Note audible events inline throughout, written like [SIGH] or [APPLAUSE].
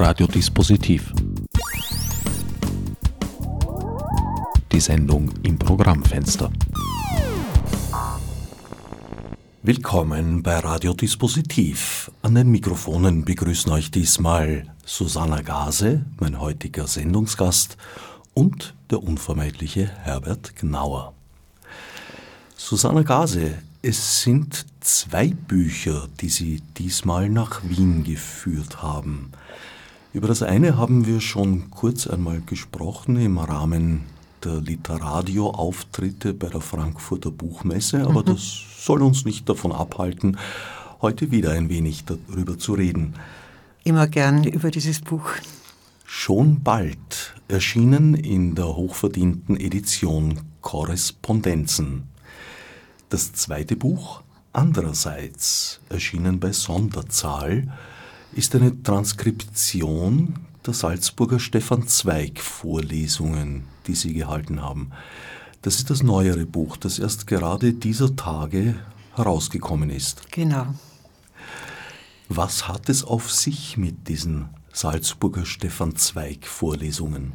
Radiodispositiv. Die Sendung im Programmfenster. Willkommen bei Radiodispositiv. An den Mikrofonen begrüßen euch diesmal Susanna Gase, mein heutiger Sendungsgast, und der unvermeidliche Herbert Gnauer. Susanna Gase, es sind zwei Bücher, die Sie diesmal nach Wien geführt haben. Über das eine haben wir schon kurz einmal gesprochen im Rahmen der Literadio-Auftritte bei der Frankfurter Buchmesse, aber mhm. das soll uns nicht davon abhalten, heute wieder ein wenig darüber zu reden. Immer gern über dieses Buch. Schon bald erschienen in der hochverdienten Edition Korrespondenzen. Das zweite Buch, andererseits, erschienen bei Sonderzahl, ist eine Transkription der Salzburger Stefan Zweig Vorlesungen, die Sie gehalten haben. Das ist das neuere Buch, das erst gerade dieser Tage herausgekommen ist. Genau. Was hat es auf sich mit diesen Salzburger Stefan Zweig Vorlesungen?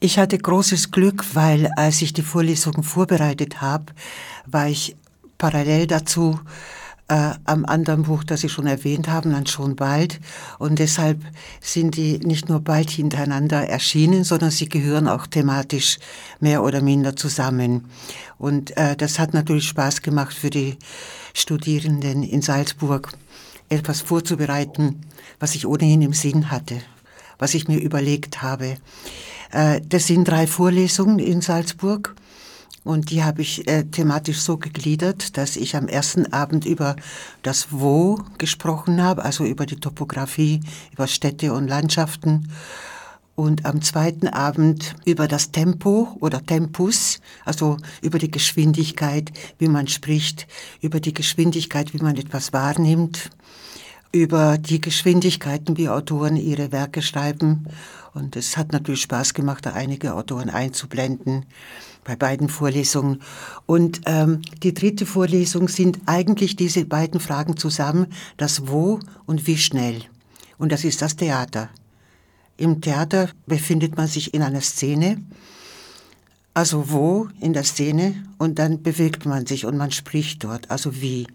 Ich hatte großes Glück, weil als ich die Vorlesungen vorbereitet habe, war ich parallel dazu äh, am anderen Buch, das Sie schon erwähnt haben, dann schon bald. Und deshalb sind die nicht nur bald hintereinander erschienen, sondern sie gehören auch thematisch mehr oder minder zusammen. Und äh, das hat natürlich Spaß gemacht für die Studierenden in Salzburg, etwas vorzubereiten, was ich ohnehin im Sinn hatte, was ich mir überlegt habe. Äh, das sind drei Vorlesungen in Salzburg. Und die habe ich äh, thematisch so gegliedert, dass ich am ersten Abend über das Wo gesprochen habe, also über die Topografie, über Städte und Landschaften. Und am zweiten Abend über das Tempo oder Tempus, also über die Geschwindigkeit, wie man spricht, über die Geschwindigkeit, wie man etwas wahrnimmt, über die Geschwindigkeiten, wie Autoren ihre Werke schreiben. Und es hat natürlich Spaß gemacht, da einige Autoren einzublenden bei beiden Vorlesungen. Und ähm, die dritte Vorlesung sind eigentlich diese beiden Fragen zusammen, das Wo und wie schnell. Und das ist das Theater. Im Theater befindet man sich in einer Szene, also wo in der Szene, und dann bewegt man sich und man spricht dort, also wie.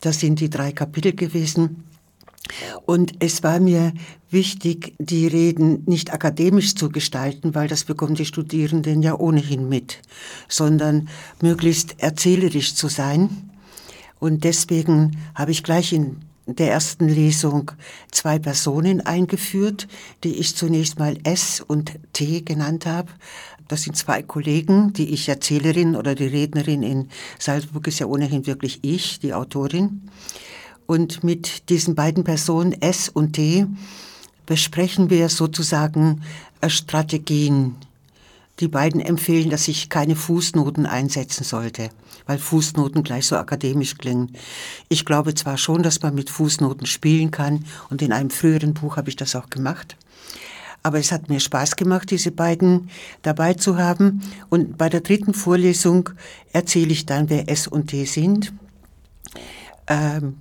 Das sind die drei Kapitel gewesen. Und es war mir wichtig, die Reden nicht akademisch zu gestalten, weil das bekommen die Studierenden ja ohnehin mit, sondern möglichst erzählerisch zu sein. Und deswegen habe ich gleich in der ersten Lesung zwei Personen eingeführt, die ich zunächst mal S und T genannt habe. Das sind zwei Kollegen, die ich Erzählerin oder die Rednerin in Salzburg ist ja ohnehin wirklich ich, die Autorin. Und mit diesen beiden Personen S und T besprechen wir sozusagen äh, Strategien. Die beiden empfehlen, dass ich keine Fußnoten einsetzen sollte, weil Fußnoten gleich so akademisch klingen. Ich glaube zwar schon, dass man mit Fußnoten spielen kann und in einem früheren Buch habe ich das auch gemacht. Aber es hat mir Spaß gemacht, diese beiden dabei zu haben. Und bei der dritten Vorlesung erzähle ich dann, wer S und T sind. Ähm,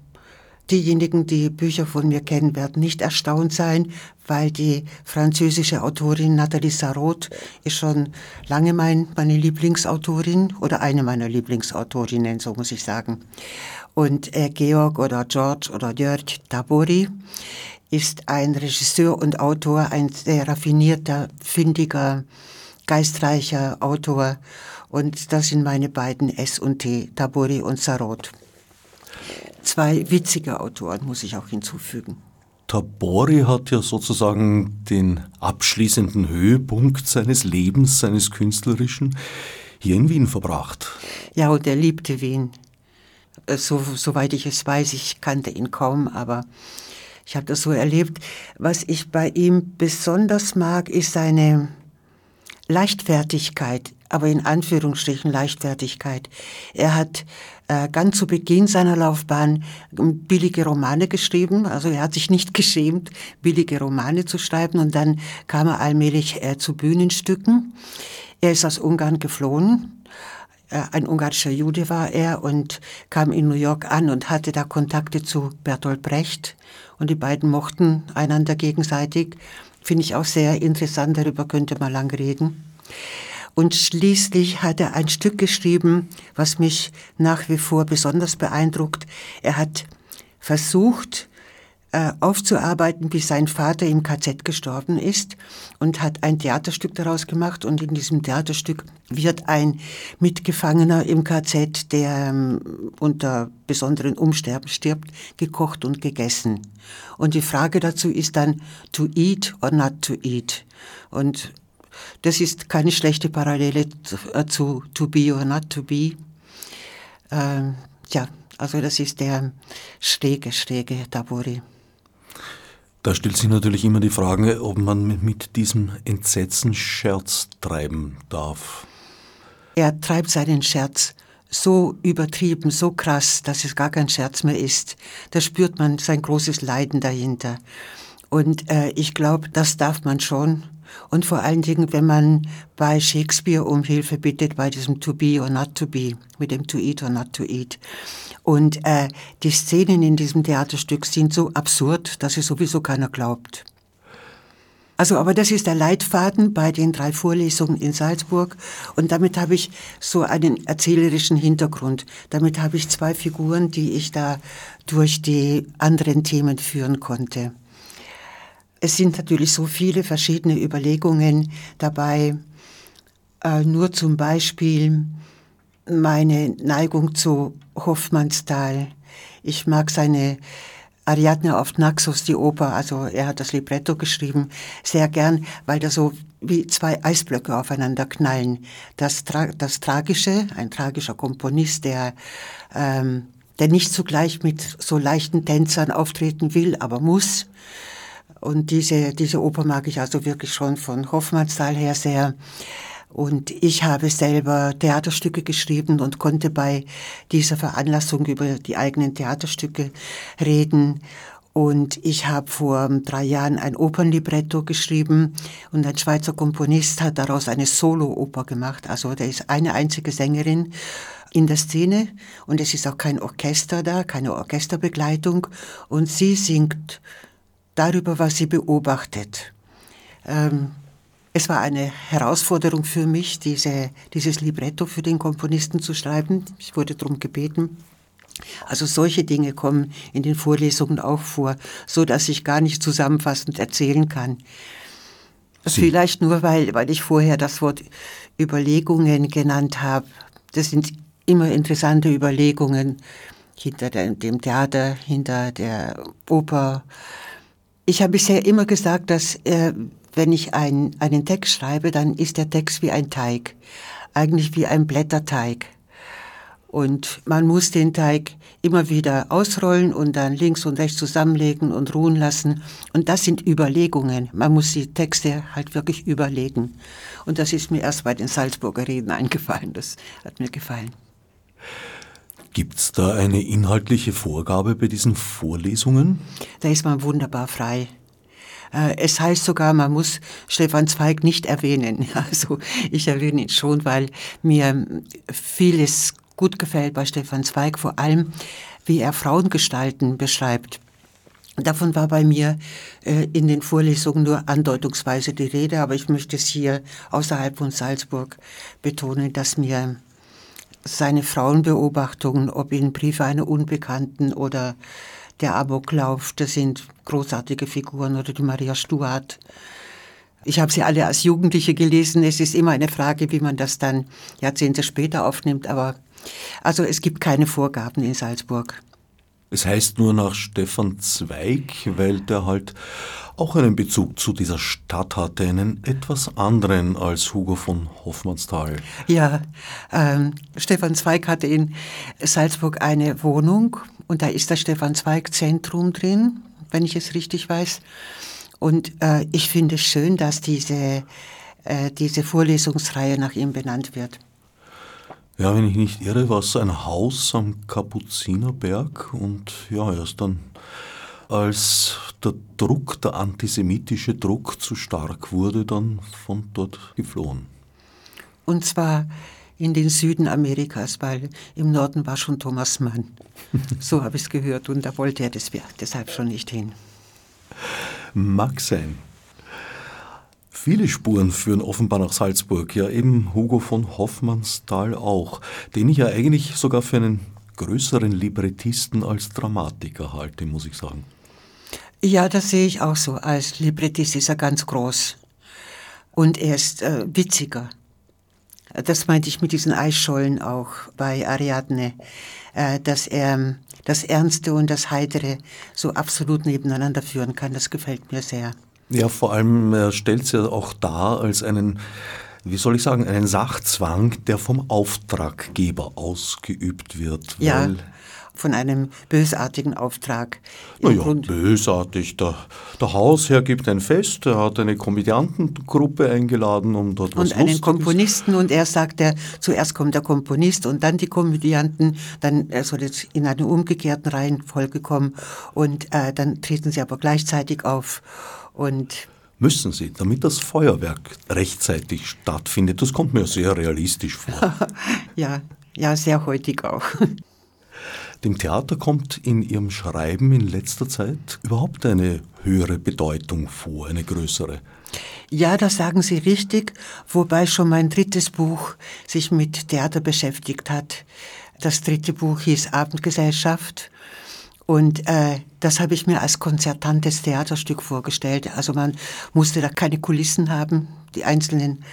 Diejenigen, die Bücher von mir kennen, werden nicht erstaunt sein, weil die französische Autorin Nathalie Sarraute ist schon lange mein, meine Lieblingsautorin oder eine meiner Lieblingsautorinnen, so muss ich sagen. Und äh, Georg oder George oder Jörg Tabori ist ein Regisseur und Autor, ein sehr raffinierter, findiger, geistreicher Autor. Und das sind meine beiden S und T, Tabori und Sarraute zwei witzige Autoren, muss ich auch hinzufügen. Tabori hat ja sozusagen den abschließenden Höhepunkt seines Lebens, seines künstlerischen, hier in Wien verbracht. Ja, und er liebte Wien. Äh, so, soweit ich es weiß, ich kannte ihn kaum, aber ich habe das so erlebt. Was ich bei ihm besonders mag, ist seine Leichtfertigkeit, aber in Anführungsstrichen Leichtfertigkeit. Er hat äh, ganz zu Beginn seiner Laufbahn billige Romane geschrieben. Also er hat sich nicht [LAUGHS] geschämt, billige Romane zu schreiben und dann kam er allmählich äh, zu Bühnenstücken. Er ist aus Ungarn geflohen Äh, ein ungarischer Jude war er und kam in New York an und hatte da Kontakte zu Bertolt Brecht. Und die beiden mochten einander gegenseitig. Finde ich auch sehr interessant, darüber könnte man lang reden. Und schließlich hat er ein Stück geschrieben, was mich nach wie vor besonders beeindruckt. Er hat versucht, äh, aufzuarbeiten, wie sein Vater im KZ gestorben ist und hat ein Theaterstück daraus gemacht und in diesem Theaterstück wird ein Mitgefangener im KZ, der ähm, unter besonderen Umständen stirbt, gekocht und gegessen. Und die Frage dazu ist dann to eat or not to eat. Und das ist keine schlechte Parallele äh, zu to be or not to be. Ähm, ja, also das ist der schräge, schräge Tabori. Da stellt sich natürlich immer die Frage, ob man mit diesem Entsetzen Scherz treiben darf. Er treibt seinen Scherz so übertrieben, so krass, dass es gar kein Scherz mehr ist. Da spürt man sein großes Leiden dahinter. Und äh, ich glaube, das darf man schon. Und vor allen Dingen, wenn man bei Shakespeare um Hilfe bittet, bei diesem To be or not to be, mit dem To eat or not to eat. Und äh, die Szenen in diesem Theaterstück sind so absurd, dass es sowieso keiner glaubt. Also, aber das ist der Leitfaden bei den drei Vorlesungen in Salzburg. Und damit habe ich so einen erzählerischen Hintergrund. Damit habe ich zwei Figuren, die ich da durch die anderen Themen führen konnte. Es sind natürlich so viele verschiedene Überlegungen dabei. Äh, nur zum Beispiel meine Neigung zu Hoffmannsthal. Ich mag seine Ariadne auf Naxos, die Oper, also er hat das Libretto geschrieben, sehr gern, weil da so wie zwei Eisblöcke aufeinander knallen. Das, Tra das Tragische, ein tragischer Komponist, der, ähm, der nicht zugleich mit so leichten Tänzern auftreten will, aber muss. Und diese, diese Oper mag ich also wirklich schon von Hoffmannsthal her sehr. Und ich habe selber Theaterstücke geschrieben und konnte bei dieser Veranlassung über die eigenen Theaterstücke reden. Und ich habe vor drei Jahren ein Opernlibretto geschrieben und ein Schweizer Komponist hat daraus eine Solo-Oper gemacht. Also da ist eine einzige Sängerin in der Szene und es ist auch kein Orchester da, keine Orchesterbegleitung und sie singt darüber, was sie beobachtet. Ähm, es war eine Herausforderung für mich, diese, dieses Libretto für den Komponisten zu schreiben. Ich wurde darum gebeten. Also solche Dinge kommen in den Vorlesungen auch vor, so dass ich gar nicht zusammenfassend erzählen kann. Sie. Vielleicht nur, weil, weil ich vorher das Wort Überlegungen genannt habe. Das sind immer interessante Überlegungen hinter dem Theater, hinter der Oper. Ich habe bisher immer gesagt, dass äh, wenn ich ein, einen Text schreibe, dann ist der Text wie ein Teig, eigentlich wie ein Blätterteig. Und man muss den Teig immer wieder ausrollen und dann links und rechts zusammenlegen und ruhen lassen. Und das sind Überlegungen. Man muss die Texte halt wirklich überlegen. Und das ist mir erst bei den Salzburger Reden eingefallen. Das hat mir gefallen. Gibt es da eine inhaltliche Vorgabe bei diesen Vorlesungen? Da ist man wunderbar frei. Äh, es heißt sogar, man muss Stefan Zweig nicht erwähnen. [LAUGHS] Also ich erwähne ihn schon, weil mir vieles gut gefällt bei Stefan Zweig, vor allem wie er Frauengestalten beschreibt. Davon war bei mir äh, in den Vorlesungen nur andeutungsweise die Rede, aber ich möchte es hier außerhalb von Salzburg betonen, dass mir seine Frauenbeobachtungen, ob in Briefe einer Unbekannten oder der Amoklauf, das sind großartige Figuren oder die Maria Stuart. Ich habe sie alle als Jugendliche gelesen. Es ist immer eine Frage, wie man das dann Jahrzehnte später aufnimmt. Aber also es gibt keine Vorgaben in Salzburg. Es heißt nur nach Stefan Zweig, weil der halt auch einen Bezug zu dieser Stadt hatte, einen etwas anderen als Hugo von Hoffmannsthal. Ja, ähm, Stefan Zweig hatte in Salzburg eine Wohnung und da ist das Stefan Zweig Zentrum drin, wenn ich es richtig weiß. Und äh, ich finde es schön, dass diese, äh, diese Vorlesungsreihe nach ihm benannt wird. Ja, wenn ich nicht irre, war es ein Haus am Kapuzinerberg und ja, erst dann, als der Druck, der antisemitische Druck zu stark wurde, dann von dort geflohen. Und zwar in den Süden Amerikas, weil im Norden war schon Thomas Mann. [LAUGHS] so habe ich es gehört und da wollte er das, deshalb schon nicht hin. Mag sein. Viele Spuren führen offenbar nach Salzburg, ja eben Hugo von Hoffmannsthal auch, den ich ja eigentlich sogar für einen größeren Librettisten als Dramatiker halte, muss ich sagen. Ja, das sehe ich auch so. Als Librettist ist er ganz groß. Und er ist äh, witziger. Das meinte ich mit diesen Eisschollen auch bei Ariadne, äh, dass er das Ernste und das Heitere so absolut nebeneinander führen kann. Das gefällt mir sehr. Ja, vor allem er stellt es ja auch dar als einen, wie soll ich sagen, einen Sachzwang, der vom Auftraggeber ausgeübt wird. Ja, von einem bösartigen Auftrag. Naja, bösartig. Der, der Hausherr gibt ein Fest, er hat eine Komödiantengruppe eingeladen, um dort was Und einen Lustiges. Komponisten und er sagt, er, zuerst kommt der Komponist und dann die Komödianten, dann er soll jetzt in einer umgekehrten Reihenfolge kommen und äh, dann treten sie aber gleichzeitig auf und müssen sie, damit das Feuerwerk rechtzeitig stattfindet. Das kommt mir sehr realistisch vor. [LAUGHS] ja, ja, sehr heutig auch. [LAUGHS] Dem Theater kommt in Ihrem Schreiben in letzter Zeit überhaupt eine höhere Bedeutung vor, eine größere. Ja, das sagen Sie richtig, wobei schon mein drittes Buch sich mit Theater beschäftigt hat. Das dritte Buch hieß Abendgesellschaft und äh, das habe ich mir als konzertantes Theaterstück vorgestellt. Also man musste da keine Kulissen haben. Die einzelnen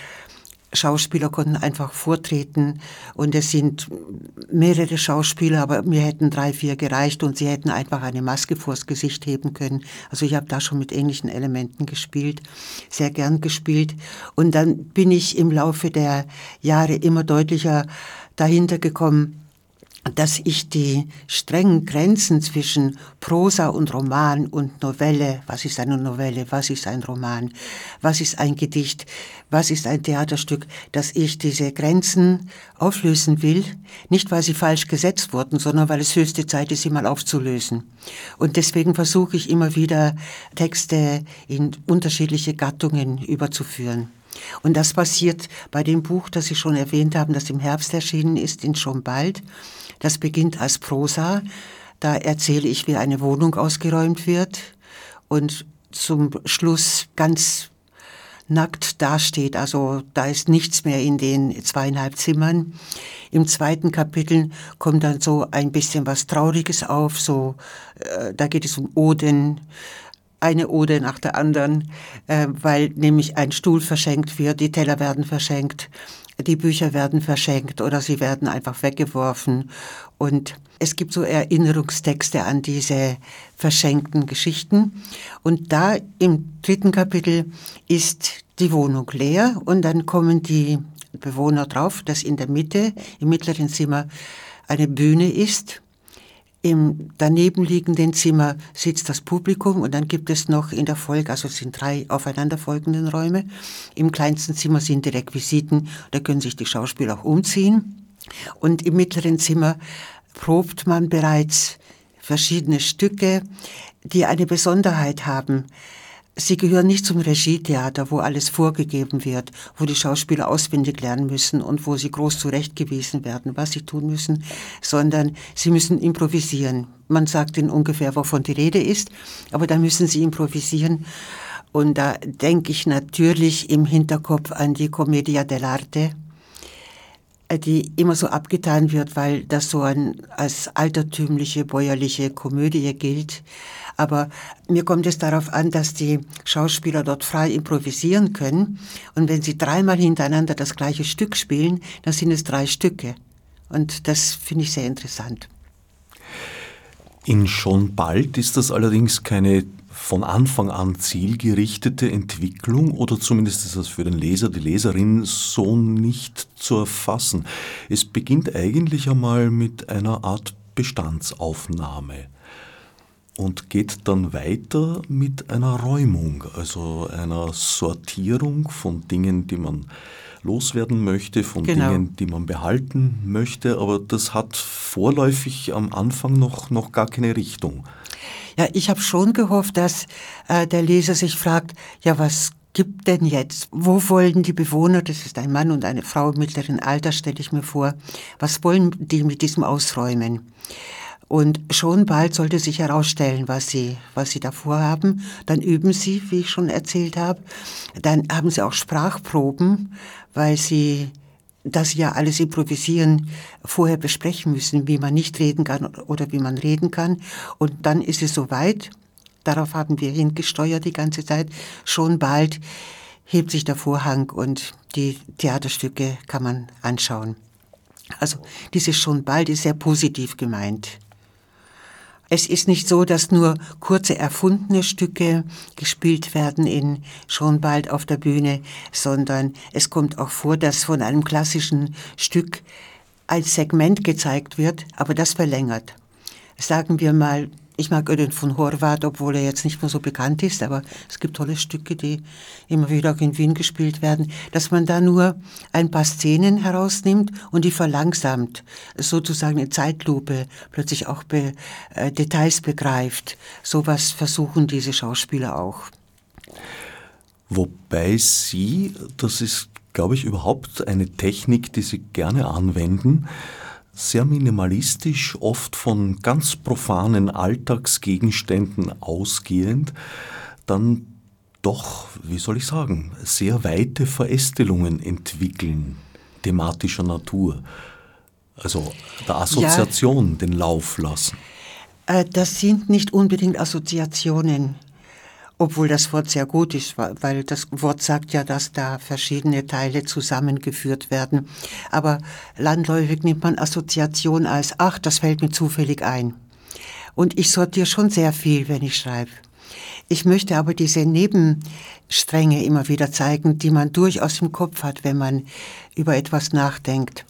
Schauspieler konnten einfach vortreten und es sind mehrere Schauspieler, aber mir hätten drei, vier gereicht und sie hätten einfach eine Maske vors Gesicht heben können. Also ich habe da schon mit ähnlichen Elementen gespielt, sehr gern gespielt und dann bin ich im Laufe der Jahre immer deutlicher dahinter gekommen, dass ich die strengen Grenzen zwischen Prosa und Roman und Novelle, was ist eine Novelle, was ist ein Roman, was ist ein Gedicht, was ist ein Theaterstück, dass ich diese Grenzen auflösen will, nicht weil sie falsch gesetzt wurden, sondern weil es höchste Zeit ist, sie mal aufzulösen. Und deswegen versuche ich immer wieder Texte in unterschiedliche Gattungen überzuführen. Und das passiert bei dem Buch, das Sie schon erwähnt haben, das im Herbst erschienen ist, in schon bald. Das beginnt als Prosa. Da erzähle ich, wie eine Wohnung ausgeräumt wird und zum Schluss ganz nackt dasteht. Also da ist nichts mehr in den zweieinhalb Zimmern. Im zweiten Kapitel kommt dann so ein bisschen was Trauriges auf. So, äh, da geht es um Oden, eine Ode nach der anderen, äh, weil nämlich ein Stuhl verschenkt wird, die Teller werden verschenkt, die Bücher werden verschenkt oder sie werden einfach weggeworfen. Und es gibt so Erinnerungstexte an diese verschenkten Geschichten. Und da im dritten Kapitel ist die Wohnung leer und dann kommen die Bewohner drauf, dass in der Mitte, im mittleren Zimmer, eine Bühne ist im danebenliegenden Zimmer sitzt das Publikum und dann gibt es noch in der Folge, also es sind drei aufeinanderfolgenden Räume. Im kleinsten Zimmer sind die Requisiten, da können sich die Schauspieler auch umziehen. Und im mittleren Zimmer probt man bereits verschiedene Stücke, die eine Besonderheit haben. Sie gehören nicht zum Regietheater, wo alles vorgegeben wird, wo die Schauspieler auswendig lernen müssen und wo sie groß zurechtgewiesen werden, was sie tun müssen, sondern sie müssen improvisieren. Man sagt ihnen ungefähr, wovon die Rede ist, aber da müssen sie improvisieren. Und da denke ich natürlich im Hinterkopf an die Commedia dell'arte, die immer so abgetan wird, weil das so ein, als altertümliche, bäuerliche Komödie gilt. Aber mir kommt es darauf an, dass die Schauspieler dort frei improvisieren können. Und wenn sie dreimal hintereinander das gleiche Stück spielen, dann sind es drei Stücke. Und das finde ich sehr interessant. In schon bald ist das allerdings keine von Anfang an zielgerichtete Entwicklung oder zumindest ist das für den Leser, die Leserin so nicht zu erfassen. Es beginnt eigentlich einmal mit einer Art Bestandsaufnahme und geht dann weiter mit einer Räumung, also einer Sortierung von Dingen, die man loswerden möchte, von genau. Dingen, die man behalten möchte, aber das hat vorläufig am Anfang noch, noch gar keine Richtung. Ja, ich habe schon gehofft, dass äh, der Leser sich fragt, ja, was gibt denn jetzt? Wo wollen die Bewohner, das ist ein Mann und eine Frau mittleren Alters, stelle ich mir vor, was wollen die mit diesem Ausräumen? Und schon bald sollte sich herausstellen, was sie, was sie da vorhaben. Dann üben sie, wie ich schon erzählt habe. Dann haben sie auch Sprachproben, weil sie das ja alles improvisieren, vorher besprechen müssen, wie man nicht reden kann oder wie man reden kann. Und dann ist es soweit. Darauf haben wir hingesteuert die ganze Zeit. Schon bald hebt sich der Vorhang und die Theaterstücke kann man anschauen. Also dieses schon bald ist sehr positiv gemeint. Es ist nicht so, dass nur kurze erfundene Stücke gespielt werden in schon bald auf der Bühne, sondern es kommt auch vor, dass von einem klassischen Stück ein Segment gezeigt wird, aber das verlängert. Sagen wir mal ich mag Ödin von Horvath, obwohl er jetzt nicht mehr so bekannt ist, aber es gibt tolle Stücke, die immer wieder auch in Wien gespielt werden, dass man da nur ein paar Szenen herausnimmt und die verlangsamt, sozusagen in Zeitlupe plötzlich auch be, äh, Details begreift. Sowas versuchen diese Schauspieler auch. Wobei Sie, das ist, glaube ich, überhaupt eine Technik, die Sie gerne anwenden, sehr minimalistisch, oft von ganz profanen Alltagsgegenständen ausgehend, dann doch, wie soll ich sagen, sehr weite Verästelungen entwickeln, thematischer Natur. Also der Assoziation ja, den Lauf lassen. Äh, das sind nicht unbedingt Assoziationen obwohl das Wort sehr gut ist, weil das Wort sagt ja, dass da verschiedene Teile zusammengeführt werden. Aber landläufig nimmt man Assoziation als, ach, das fällt mir zufällig ein. Und ich sortiere schon sehr viel, wenn ich schreibe. Ich möchte aber diese Nebenstränge immer wieder zeigen, die man durchaus im Kopf hat, wenn man über etwas nachdenkt.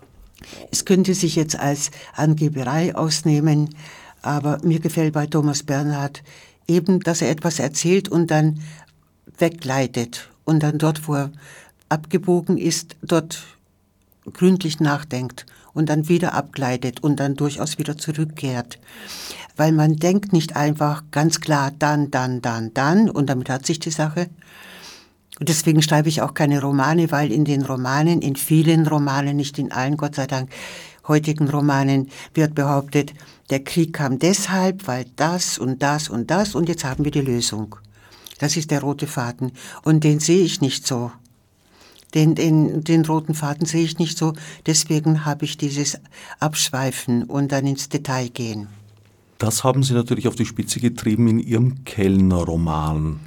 Es könnte sich jetzt als Angeberei ausnehmen, aber mir gefällt bei Thomas Bernhard eben, dass er etwas erzählt und dann wegleitet und dann dort, wo er abgebogen ist, dort gründlich nachdenkt und dann wieder abgleitet und dann durchaus wieder zurückkehrt. Weil man denkt nicht einfach ganz klar dann, dann, dann, dann und damit hat sich die Sache. Und deswegen schreibe ich auch keine Romane, weil in den Romanen, in vielen Romanen, nicht in allen, Gott sei Dank, heutigen Romanen wird behauptet, der Krieg kam deshalb, weil das und das und das und jetzt haben wir die Lösung. Das ist der rote Faden. Und den sehe ich nicht so. Den, den, den roten Faden sehe ich nicht so. Deswegen habe ich dieses Abschweifen und dann ins Detail gehen. Das haben Sie natürlich auf die Spitze getrieben in Ihrem Kellner-Roman,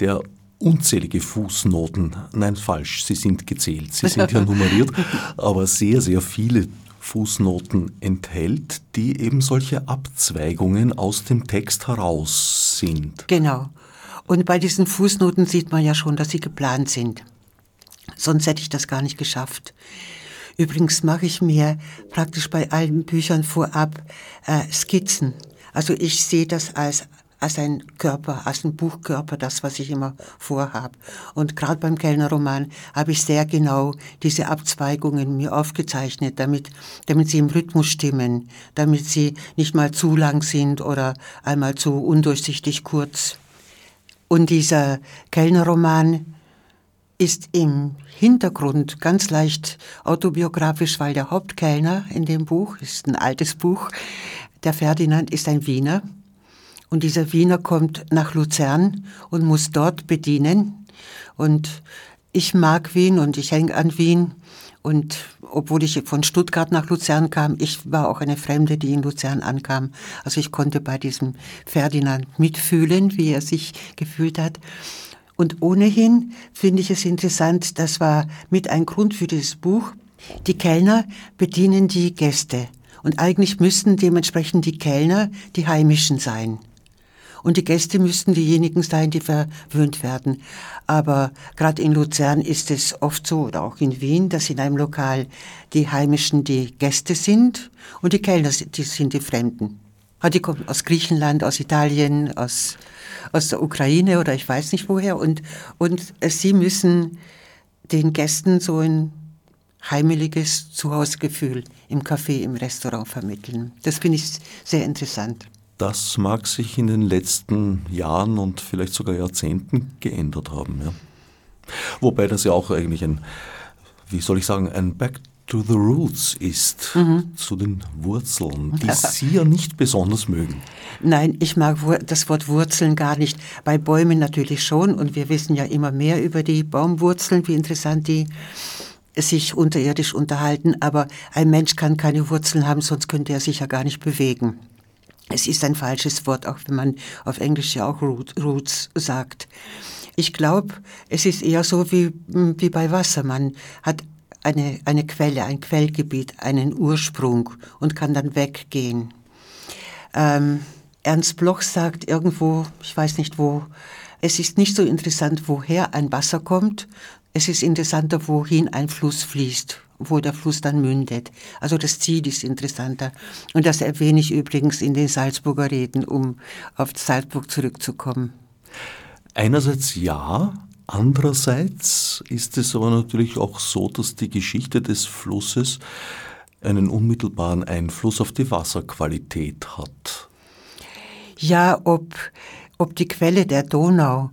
der unzählige Fußnoten, nein falsch, sie sind gezählt, sie sind ja [LAUGHS] nummeriert, aber sehr, sehr viele Fußnoten enthält, die eben solche Abzweigungen aus dem Text heraus sind. Genau. Und bei diesen Fußnoten sieht man ja schon, dass sie geplant sind. Sonst hätte ich das gar nicht geschafft. Übrigens mache ich mir praktisch bei allen Büchern vorab äh, Skizzen. Also ich sehe das als als ein Körper, als ein Buchkörper, das, was ich immer vorhab. Und gerade beim Kellnerroman habe ich sehr genau diese Abzweigungen mir aufgezeichnet, damit, damit sie im Rhythmus stimmen, damit sie nicht mal zu lang sind oder einmal zu undurchsichtig kurz. Und dieser Kellnerroman ist im Hintergrund ganz leicht autobiografisch, weil der Hauptkellner in dem Buch, ist ein altes Buch, der Ferdinand ist ein Wiener, und dieser Wiener kommt nach Luzern und muss dort bedienen. Und ich mag Wien und ich hänge an Wien. Und obwohl ich von Stuttgart nach Luzern kam, ich war auch eine Fremde, die in Luzern ankam. Also ich konnte bei diesem Ferdinand mitfühlen, wie er sich gefühlt hat. Und ohnehin finde ich es interessant, das war mit ein Grund für dieses Buch. Die Kellner bedienen die Gäste. Und eigentlich müssten dementsprechend die Kellner die Heimischen sein und die Gäste müssten diejenigen sein, die verwöhnt werden. Aber gerade in Luzern ist es oft so, oder auch in Wien, dass in einem Lokal die Heimischen die Gäste sind und die Kellner die sind die Fremden. Ah, die kommen aus Griechenland, aus Italien, aus, aus der Ukraine oder ich weiß nicht woher. Und, und sie müssen den Gästen so ein heimeliges Zuhausegefühl im Café, im Restaurant vermitteln. Das finde ich sehr interessant. Das mag sich in den letzten Jahren und vielleicht sogar Jahrzehnten geändert haben. Ja. Wobei das ja auch eigentlich ein, wie soll ich sagen, ein Back to the Roots ist, mhm. zu den Wurzeln, [LAUGHS] die Sie ja nicht besonders mögen. Nein, ich mag das Wort Wurzeln gar nicht. Bei Bäumen natürlich schon und wir wissen ja immer mehr über die Baumwurzeln, wie interessant die sich unterirdisch unterhalten, aber ein Mensch kann keine Wurzeln haben, sonst könnte er sich ja gar nicht bewegen. Es ist ein falsches Wort, auch wenn man auf Englisch ja auch Roots sagt. Ich glaube, es ist eher so wie, wie bei Wasser. Man hat eine, eine Quelle, ein Quellgebiet, einen Ursprung und kann dann weggehen. Ähm, Ernst Bloch sagt irgendwo, ich weiß nicht wo, es ist nicht so interessant, woher ein Wasser kommt, es ist interessanter, wohin ein Fluss fließt, wo der Fluss dann mündet. Also das Ziel ist interessanter. Und das erwähne ich übrigens in den Salzburger Reden, um auf Salzburg zurückzukommen. Einerseits ja, Andererseits ist es aber natürlich auch so, dass die Geschichte des Flusses einen unmittelbaren Einfluss auf die Wasserqualität hat. Ja, ob, ob die Quelle der Donau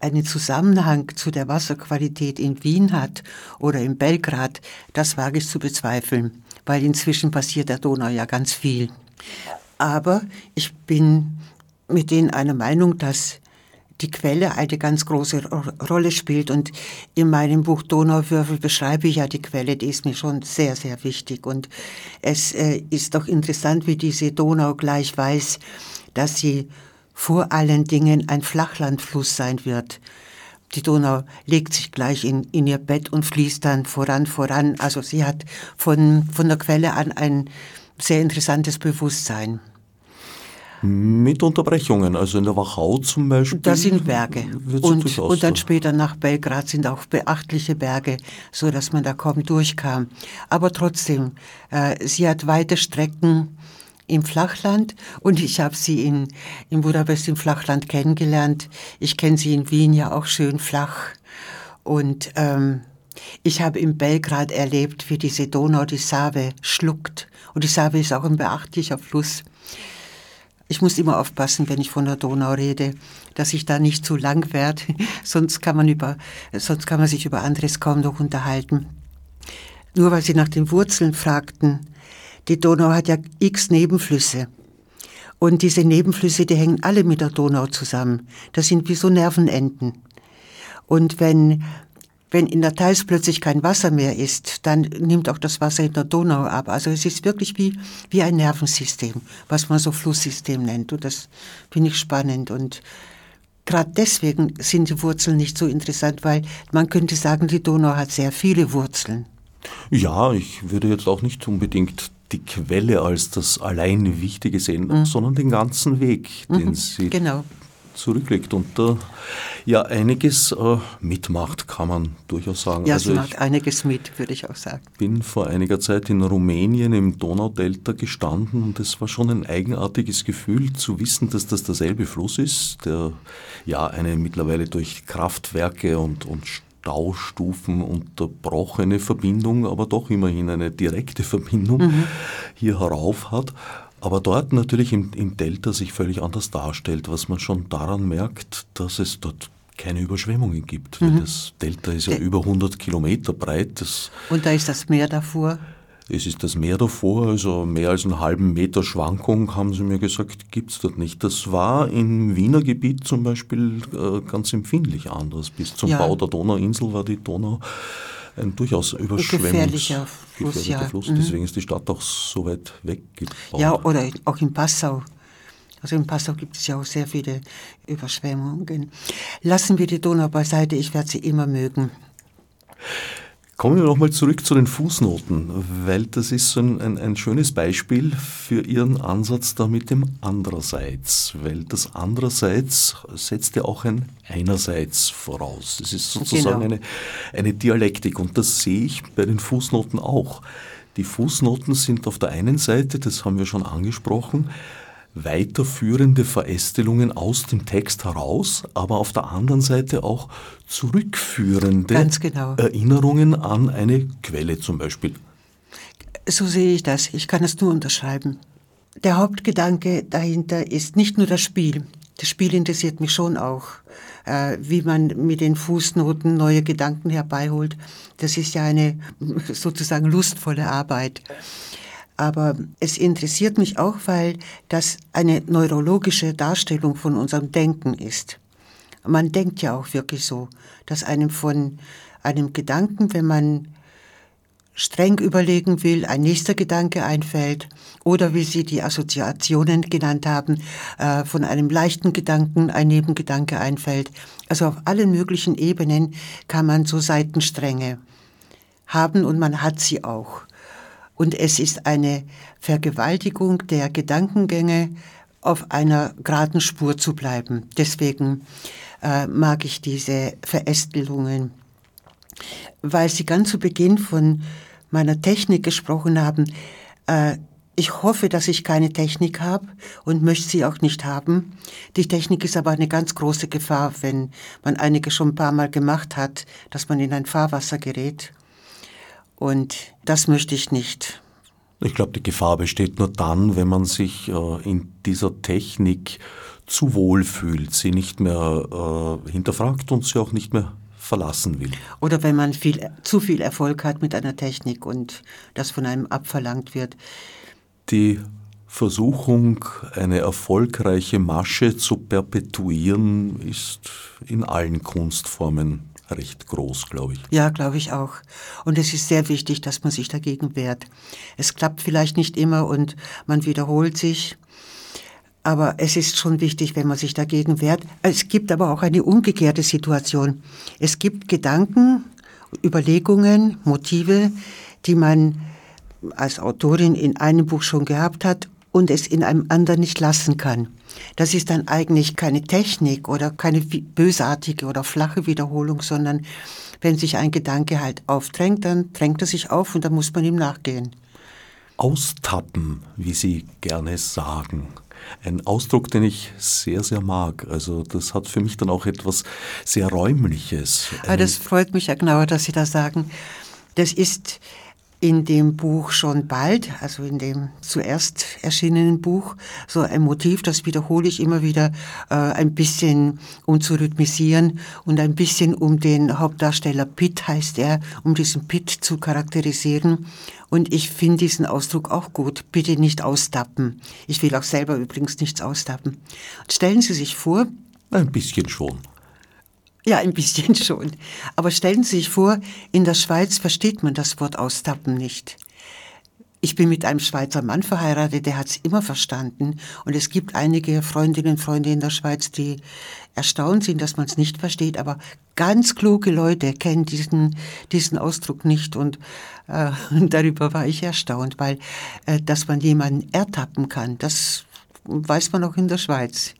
einen Zusammenhang zu der Wasserqualität in Wien hat oder in Belgrad, das wage ich zu bezweifeln, weil inzwischen passiert der Donau ja ganz viel. Aber ich bin mit denen einer Meinung, dass die Quelle eine ganz große Rolle spielt. Und in meinem Buch Donauwürfel beschreibe ich ja die Quelle, die ist mir schon sehr, sehr wichtig. Und es äh, ist doch interessant, wie diese Donau gleich weiß, dass sie vor allen Dingen ein Flachlandfluss sein wird. Die Donau legt sich gleich in, in ihr Bett und fließt dann voran, voran. Also sie hat von, von der Quelle an ein sehr interessantes Bewusstsein. Mit Unterbrechungen, also in der Wachau zum Beispiel. Da sind Berge. Und, und dann später nach Belgrad sind auch beachtliche Berge, so dass man da kaum durchkam. Aber trotzdem, äh, sie hat weite Strecken im Flachland und ich habe sie in, in Budapest im Flachland kennengelernt. Ich kenne sie in Wien ja auch schön flach. Und ähm, ich habe in Belgrad erlebt, wie diese Donau die Save schluckt. Und die Save ist auch ein beachtlicher Fluss. Ich muss immer aufpassen, wenn ich von der Donau rede, dass ich da nicht zu lang werde, [LAUGHS] sonst kann man über, sonst kann man sich über anderes kaum noch unterhalten. Nur weil Sie nach den Wurzeln fragten, die Donau hat ja x Nebenflüsse. Und diese Nebenflüsse, die hängen alle mit der Donau zusammen. Das sind wie so Nervenenden. Und wenn wenn in der Theiß plötzlich kein Wasser mehr ist, dann nimmt auch das Wasser in der Donau ab. Also es ist wirklich wie, wie ein Nervensystem, was man so Flusssystem nennt. Und das finde ich spannend. Und gerade deswegen sind die Wurzeln nicht so interessant, weil man könnte sagen, die Donau hat sehr viele Wurzeln. Ja, ich würde jetzt auch nicht unbedingt die Quelle als das allein Wichtige sehen, mhm. sondern den ganzen Weg, den mhm, sie genau zurücklegt und da ja einiges äh, mitmacht, kann man durchaus sagen. Ja, also sie macht einiges mit, würde ich auch sagen. Ich bin vor einiger Zeit in Rumänien im Donaudelta gestanden und es war schon ein eigenartiges Gefühl zu wissen, dass das derselbe Fluss ist, der ja eine mittlerweile durch Kraftwerke und, und Staustufen unterbrochene Verbindung, aber doch immerhin eine direkte Verbindung mhm. hier herauf hat aber dort natürlich im, im Delta sich völlig anders darstellt, was man schon daran merkt, dass es dort keine Überschwemmungen gibt. Mhm. Das Delta ist ja De über 100 Kilometer breit. Und da ist das Meer davor? Es ist das Meer davor, also mehr als einen halben Meter Schwankung, haben sie mir gesagt, gibt es dort nicht. Das war im Wiener Gebiet zum Beispiel äh, ganz empfindlich anders. Bis zum ja. Bau der Donauinsel war die Donau ein durchaus überschwemmungsgefährlicher Fluss. Ja. Fluss. Mhm. Deswegen ist die Stadt auch so weit weggebaut. Ja, oder auch in Passau. Also in Passau gibt es ja auch sehr viele Überschwemmungen. Lassen wir die Donau beiseite, ich werde sie immer mögen. Kommen wir nochmal zurück zu den Fußnoten, weil das ist so ein, ein, ein, schönes Beispiel für Ihren Ansatz da mit dem Andererseits, weil das Andererseits setzt ja auch ein Einerseits voraus. Das ist sozusagen genau. eine, eine Dialektik und das sehe ich bei den Fußnoten auch. Die Fußnoten sind auf der einen Seite, das haben wir schon angesprochen, weiterführende Verästelungen aus dem Text heraus, aber auf der anderen Seite auch zurückführende genau. Erinnerungen an eine Quelle zum Beispiel. So sehe ich das. Ich kann es nur unterschreiben. Der Hauptgedanke dahinter ist nicht nur das Spiel. das Spiel interessiert mich schon auch. Äh, wie man mit den Fußnoten neue Gedanken herbeiholt. Das ist ja eine [LAUGHS] sozusagen lustvolle Arbeit. Aber es interessiert mich auch, weil das eine neurologische Darstellung von unserem Denken ist. Man denkt ja auch wirklich so, dass einem von einem Gedanken, wenn man streng überlegen will, ein nächster Gedanke einfällt oder wie Sie die Assoziationen genannt haben, äh, von einem leichten Gedanken ein Nebengedanke einfällt. Also auf allen möglichen Ebenen kann man so Seitenstränge haben und man hat sie auch. Und es ist eine Vergewaltigung der Gedankengänge, auf einer geraden Spur zu bleiben. Deswegen äh, mag ich diese Verästelungen weil Sie ganz zu Beginn von meiner Technik gesprochen haben. Äh, ich hoffe, dass ich keine Technik habe und möchte sie auch nicht haben. Die Technik ist aber eine ganz große Gefahr, wenn man einige schon ein paar Mal gemacht hat, dass man in ein Fahrwasser gerät. Und das möchte ich nicht. Ich glaube, die Gefahr besteht nur dann, wenn man sich äh, in dieser Technik zu wohl fühlt, sie nicht mehr äh, hinterfragt und sie auch nicht mehr verlassen will. Oder wenn man viel, zu viel Erfolg hat mit einer Technik und das von einem abverlangt wird. Die Versuchung, eine erfolgreiche Masche zu perpetuieren, ist in allen Kunstformen recht groß, glaube ich. Ja, glaube ich auch. Und es ist sehr wichtig, dass man sich dagegen wehrt. Es klappt vielleicht nicht immer und man wiederholt sich. Aber es ist schon wichtig, wenn man sich dagegen wehrt. Es gibt aber auch eine umgekehrte Situation. Es gibt Gedanken, Überlegungen, Motive, die man als Autorin in einem Buch schon gehabt hat und es in einem anderen nicht lassen kann. Das ist dann eigentlich keine Technik oder keine bösartige oder flache Wiederholung, sondern wenn sich ein Gedanke halt aufdrängt, dann drängt er sich auf und dann muss man ihm nachgehen. Austappen, wie Sie gerne sagen. Ein Ausdruck, den ich sehr, sehr mag. Also das hat für mich dann auch etwas sehr Räumliches. Ah, das freut mich ja genauer, dass Sie das sagen. Das ist in dem Buch schon bald, also in dem zuerst erschienenen Buch, so ein Motiv, das wiederhole ich immer wieder äh, ein bisschen, um zu rhythmisieren und ein bisschen um den Hauptdarsteller Pitt heißt er, um diesen Pitt zu charakterisieren. Und ich finde diesen Ausdruck auch gut. Bitte nicht austappen. Ich will auch selber übrigens nichts austappen. Stellen Sie sich vor, ein bisschen schon. Ja, ein bisschen [LAUGHS] schon. Aber stellen Sie sich vor, in der Schweiz versteht man das Wort austappen nicht. Ich bin mit einem Schweizer Mann verheiratet, der hat es immer verstanden. Und es gibt einige Freundinnen und Freunde in der Schweiz, die erstaunt sind, dass man es nicht versteht. Aber ganz kluge Leute kennen diesen, diesen Ausdruck nicht. Und äh, [LAUGHS] darüber war ich erstaunt, weil, äh, dass man jemanden ertappen kann, das weiß man auch in der Schweiz.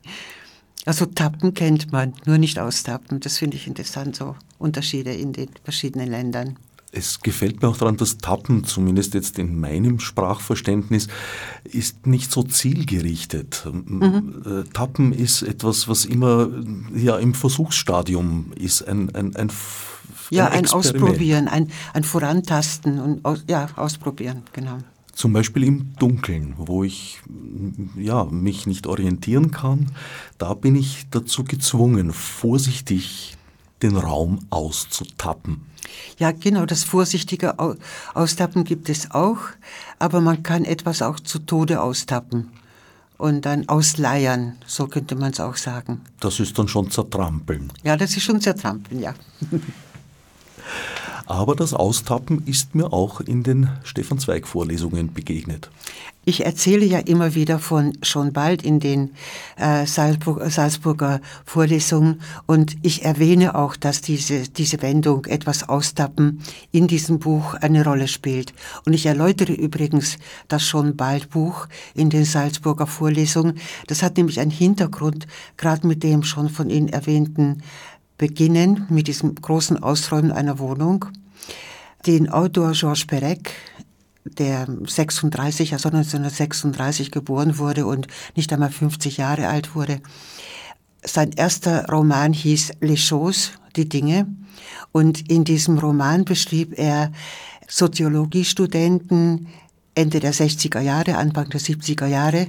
Also Tappen kennt man, nur nicht austappen. Das finde ich interessant, so Unterschiede in den verschiedenen Ländern. Es gefällt mir auch daran, dass Tappen, zumindest jetzt in meinem Sprachverständnis, ist nicht so zielgerichtet. Mhm. Äh, Tappen ist etwas, was immer ja, im Versuchsstadium ist, ein, ein, ein ja, ein, ein Ausprobieren, ein, ein Vorantasten und aus, ja, ausprobieren, genau. Zum Beispiel im Dunkeln, wo ich ja, mich nicht orientieren kann, da bin ich dazu gezwungen, vorsichtig den Raum auszutappen. Ja, genau, das vorsichtige Austappen gibt es auch, aber man kann etwas auch zu Tode austappen und dann ausleiern, so könnte man es auch sagen. Das ist dann schon zertrampeln. Ja, das ist schon zertrampeln, ja. [LAUGHS] Aber das Austappen ist mir auch in den Stefan Zweig Vorlesungen begegnet. Ich erzähle ja immer wieder von schon bald in den äh, Salzburg, Salzburger Vorlesungen und ich erwähne auch, dass diese, diese Wendung etwas Austappen in diesem Buch eine Rolle spielt. Und ich erläutere übrigens das schon bald Buch in den Salzburger Vorlesungen. Das hat nämlich einen Hintergrund, gerade mit dem schon von Ihnen erwähnten Beginnen, mit diesem großen Ausräumen einer Wohnung den Autor Georges Perec, der 36, also 1936 geboren wurde und nicht einmal 50 Jahre alt wurde. Sein erster Roman hieß Les Choses, die Dinge. Und in diesem Roman beschrieb er Soziologiestudenten, Ende der 60er Jahre, Anfang der 70er Jahre.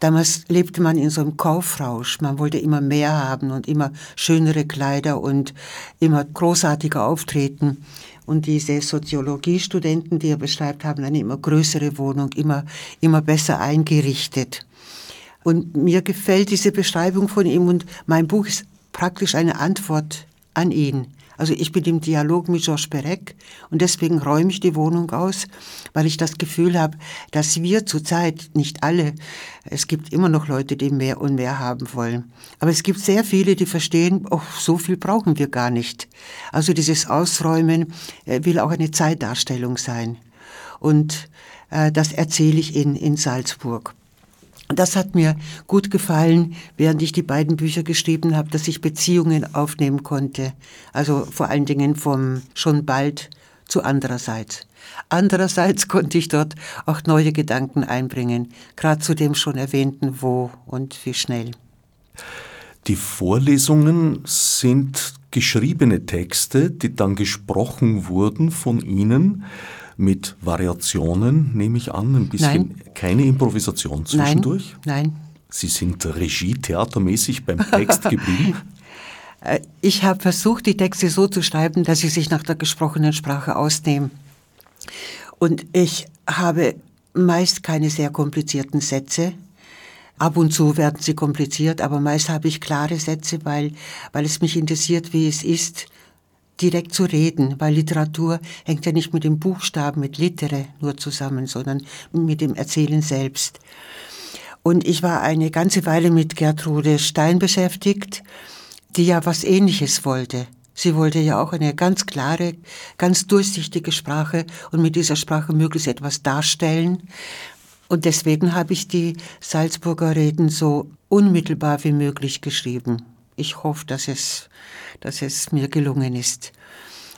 Damals lebte man in so einem Kaufrausch. Man wollte immer mehr haben und immer schönere Kleider und immer großartiger auftreten. Und diese Soziologiestudenten, die er beschreibt, haben eine immer größere Wohnung, immer, immer besser eingerichtet. Und mir gefällt diese Beschreibung von ihm und mein Buch ist praktisch eine Antwort an ihn. Also ich bin im Dialog mit Georges Perec und deswegen räume ich die Wohnung aus, weil ich das Gefühl habe, dass wir zurzeit, nicht alle, es gibt immer noch Leute, die mehr und mehr haben wollen, aber es gibt sehr viele, die verstehen, oh, so viel brauchen wir gar nicht. Also dieses Ausräumen äh, will auch eine Zeitdarstellung sein. Und äh, das erzähle ich in, in Salzburg. Das hat mir gut gefallen, während ich die beiden Bücher geschrieben habe, dass ich Beziehungen aufnehmen konnte. Also vor allen Dingen vom schon bald zu andererseits. Andererseits [LAUGHS] konnte ich dort auch neue Gedanken einbringen, gerade zu dem schon erwähnten Wo und wie schnell. Die Vorlesungen sind geschriebene Texte, die dann gesprochen wurden von Ihnen mit Variationen, nehme ich an, ein bisschen Nein. keine Improvisation zwischendurch? Nein. Nein. Sie sind Regie-theatermäßig beim Text geblieben? [LAUGHS] Äh, ich habe versucht, die Texte so zu schreiben, dass sie sich nach der gesprochenen Sprache ausnehmen. Und ich habe meist keine sehr komplizierten Sätze. Ab und zu werden sie kompliziert, aber meist habe ich klare Sätze, weil, weil es mich interessiert, wie es ist, direkt zu reden, weil Literatur hängt ja nicht mit dem Buchstaben, mit Litere nur zusammen, sondern mit dem Erzählen selbst. Und ich war eine ganze Weile mit Gertrude Stein beschäftigt, die ja was Ähnliches wollte. Sie wollte ja auch eine ganz klare, ganz durchsichtige Sprache und mit dieser Sprache möglichst etwas darstellen. Und deswegen habe ich die Salzburger Reden so unmittelbar wie möglich geschrieben. Ich hoffe, dass es dass es mir gelungen ist.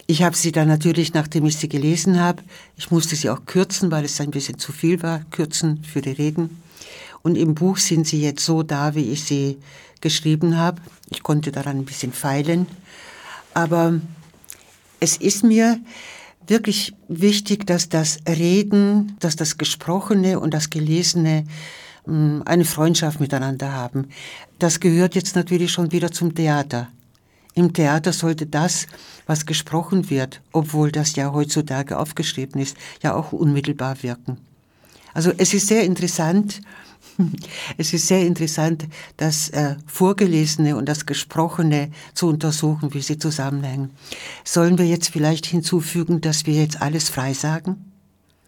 Ich habe sie dann natürlich, nachdem ich sie gelesen habe, ich musste sie auch kürzen, weil es ein bisschen zu viel war, kürzen für die Reden. Und im Buch sind sie jetzt so da, wie ich sie geschrieben habe. Ich konnte daran ein bisschen feilen. Aber es ist mir wirklich wichtig, dass das Reden, dass das Gesprochene und das Gelesene hm, eine Freundschaft miteinander haben. Das gehört jetzt natürlich schon wieder zum Theater. Im Theater sollte das, was gesprochen wird, obwohl das ja heutzutage aufgeschrieben ist, ja auch unmittelbar wirken. Also es ist sehr interessant, [LAUGHS] es ist sehr interessant, das äh, Vorgelesene und das Gesprochene zu untersuchen, wie sie zusammenhängen. Sollen wir jetzt vielleicht hinzufügen, dass wir jetzt alles frei sagen?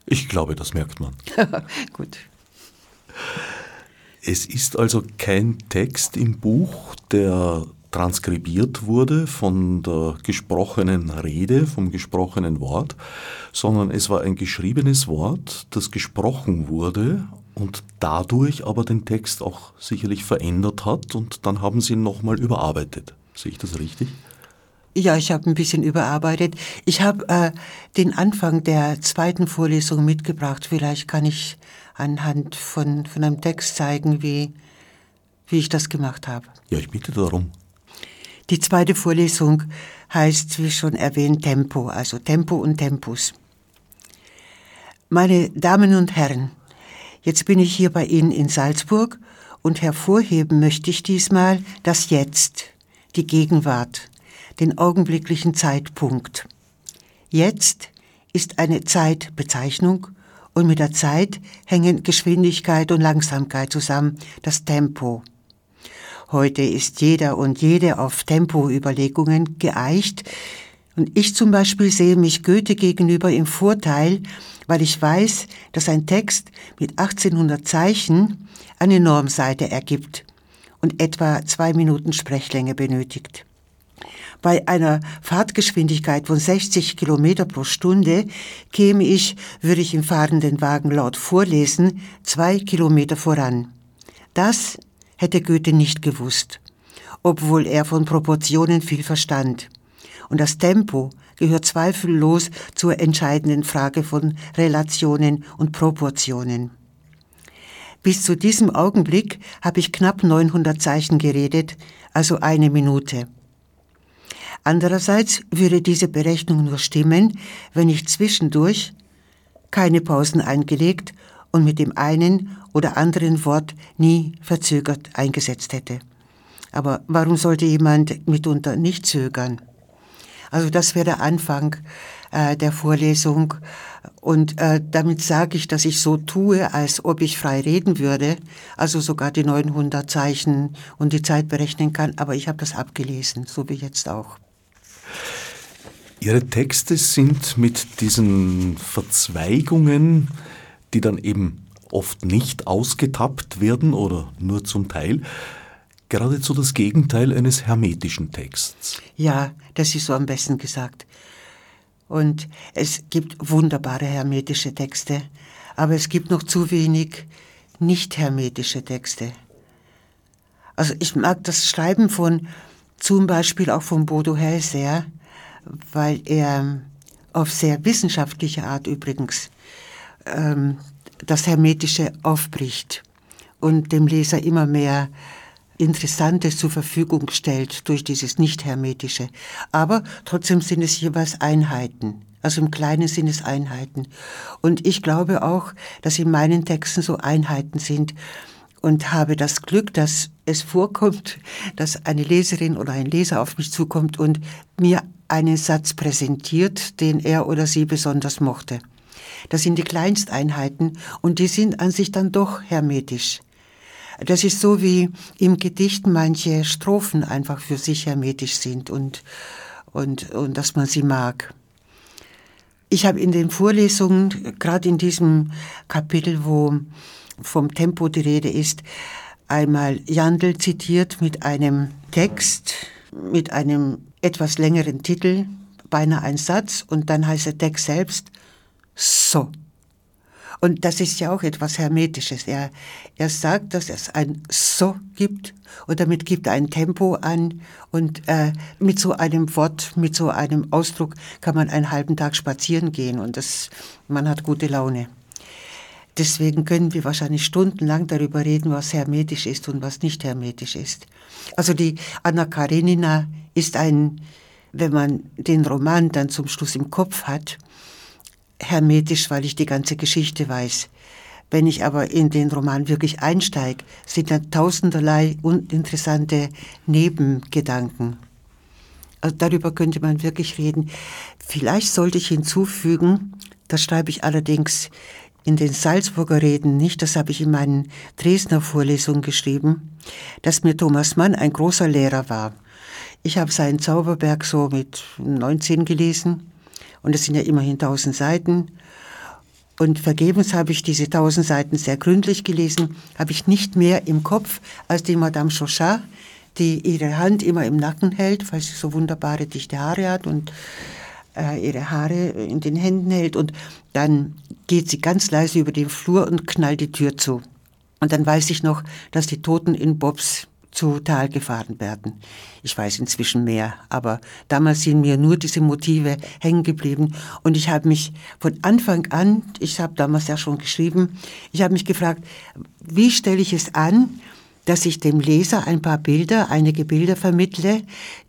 Ich glaube, das merkt man. [LAUGHS] Gut. Es ist also kein Text im Buch, der transkribiert wurde von der gesprochenen Rede, vom gesprochenen Wort, sondern es war ein geschriebenes Wort, das gesprochen wurde und dadurch aber den Text auch sicherlich verändert hat und dann haben Sie ihn nochmal überarbeitet. Sehe ich das richtig? Ja, ich habe ein bisschen überarbeitet. Ich habe äh, den Anfang der zweiten Vorlesung mitgebracht. Vielleicht kann ich anhand von, von einem Text zeigen, wie, wie ich das gemacht habe. Ja, ich bitte darum. Die zweite Vorlesung heißt, wie schon erwähnt, Tempo, also Tempo und Tempus. Meine Damen und Herren, jetzt bin ich hier bei Ihnen in Salzburg und hervorheben möchte ich diesmal das Jetzt, die Gegenwart, den augenblicklichen Zeitpunkt. Jetzt ist eine Zeitbezeichnung und mit der Zeit hängen Geschwindigkeit und Langsamkeit zusammen, das Tempo. Heute ist jeder und jede auf Tempoüberlegungen geeicht. Und ich zum Beispiel sehe mich Goethe gegenüber im Vorteil, weil ich weiß, dass ein Text mit 1800 Zeichen eine Normseite ergibt und etwa zwei Minuten Sprechlänge benötigt. Bei einer Fahrtgeschwindigkeit von 60 Kilometer pro Stunde käme ich, würde ich im fahrenden Wagen laut vorlesen, zwei Kilometer voran. Das hätte Goethe nicht gewusst, obwohl er von Proportionen viel verstand. Und das Tempo gehört zweifellos zur entscheidenden Frage von Relationen und Proportionen. Bis zu diesem Augenblick habe ich knapp 900 Zeichen geredet, also eine Minute. Andererseits würde diese Berechnung nur stimmen, wenn ich zwischendurch keine Pausen eingelegt und mit dem einen oder anderen Wort nie verzögert eingesetzt hätte. Aber warum sollte jemand mitunter nicht zögern? Also das wäre der Anfang äh, der Vorlesung. Und äh, damit sage ich, dass ich so tue, als ob ich frei reden würde, also sogar die 900 Zeichen und die Zeit berechnen kann, aber ich habe das abgelesen, so wie jetzt auch. Ihre Texte sind mit diesen Verzweigungen, die dann eben oft nicht ausgetappt werden oder nur zum Teil, geradezu das Gegenteil eines hermetischen Texts. Ja, das ist so am besten gesagt. Und es gibt wunderbare hermetische Texte, aber es gibt noch zu wenig nicht hermetische Texte. Also ich mag das Schreiben von zum Beispiel auch von Bodo Hell sehr, weil er auf sehr wissenschaftliche Art übrigens ähm, das Hermetische aufbricht und dem Leser immer mehr Interessantes zur Verfügung stellt durch dieses Nicht-Hermetische. Aber trotzdem sind es jeweils Einheiten. Also im Kleinen sind es Einheiten. Und ich glaube auch, dass in meinen Texten so Einheiten sind und habe das Glück, dass es vorkommt, dass eine Leserin oder ein Leser auf mich zukommt und mir einen Satz präsentiert, den er oder sie besonders mochte. Das sind die Kleinsteinheiten und die sind an sich dann doch hermetisch. Das ist so wie im Gedicht manche Strophen einfach für sich hermetisch sind und, und, und dass man sie mag. Ich habe in den Vorlesungen, gerade in diesem Kapitel, wo vom Tempo die Rede ist, einmal Jandl zitiert mit einem Text, mit einem etwas längeren Titel, beinahe ein Satz, und dann heißt der Text selbst so. Und das ist ja auch etwas Hermetisches. Er, er sagt, dass es ein So gibt und damit gibt er ein Tempo an und äh, mit so einem Wort, mit so einem Ausdruck kann man einen halben Tag spazieren gehen und das, man hat gute Laune. Deswegen können wir wahrscheinlich stundenlang darüber reden, was hermetisch ist und was nicht hermetisch ist. Also die Anna Karenina ist ein, wenn man den Roman dann zum Schluss im Kopf hat, hermetisch, weil ich die ganze Geschichte weiß. Wenn ich aber in den Roman wirklich einsteige, sind da tausenderlei uninteressante Nebengedanken. Also darüber könnte man wirklich reden. Vielleicht sollte ich hinzufügen, das schreibe ich allerdings in den Salzburger Reden nicht, das habe ich in meinen Dresdner Vorlesungen geschrieben, dass mir Thomas Mann ein großer Lehrer war. Ich habe seinen Zauberberg so mit 19 gelesen und es sind ja immerhin tausend Seiten. Und vergebens habe ich diese tausend Seiten sehr gründlich gelesen, habe ich nicht mehr im Kopf als die Madame Chauchat, die ihre Hand immer im Nacken hält, weil sie so wunderbare dichte Haare hat und äh, ihre Haare in den Händen hält und dann geht sie ganz leise über den Flur und knallt die Tür zu. Und dann weiß ich noch, dass die Toten in Bobs zu Tal gefahren werden. Ich weiß inzwischen mehr, aber damals sind mir nur diese Motive hängen geblieben und ich habe mich von Anfang an, ich habe damals ja schon geschrieben, ich habe mich gefragt, wie stelle ich es an, dass ich dem Leser ein paar Bilder, einige Bilder vermittle,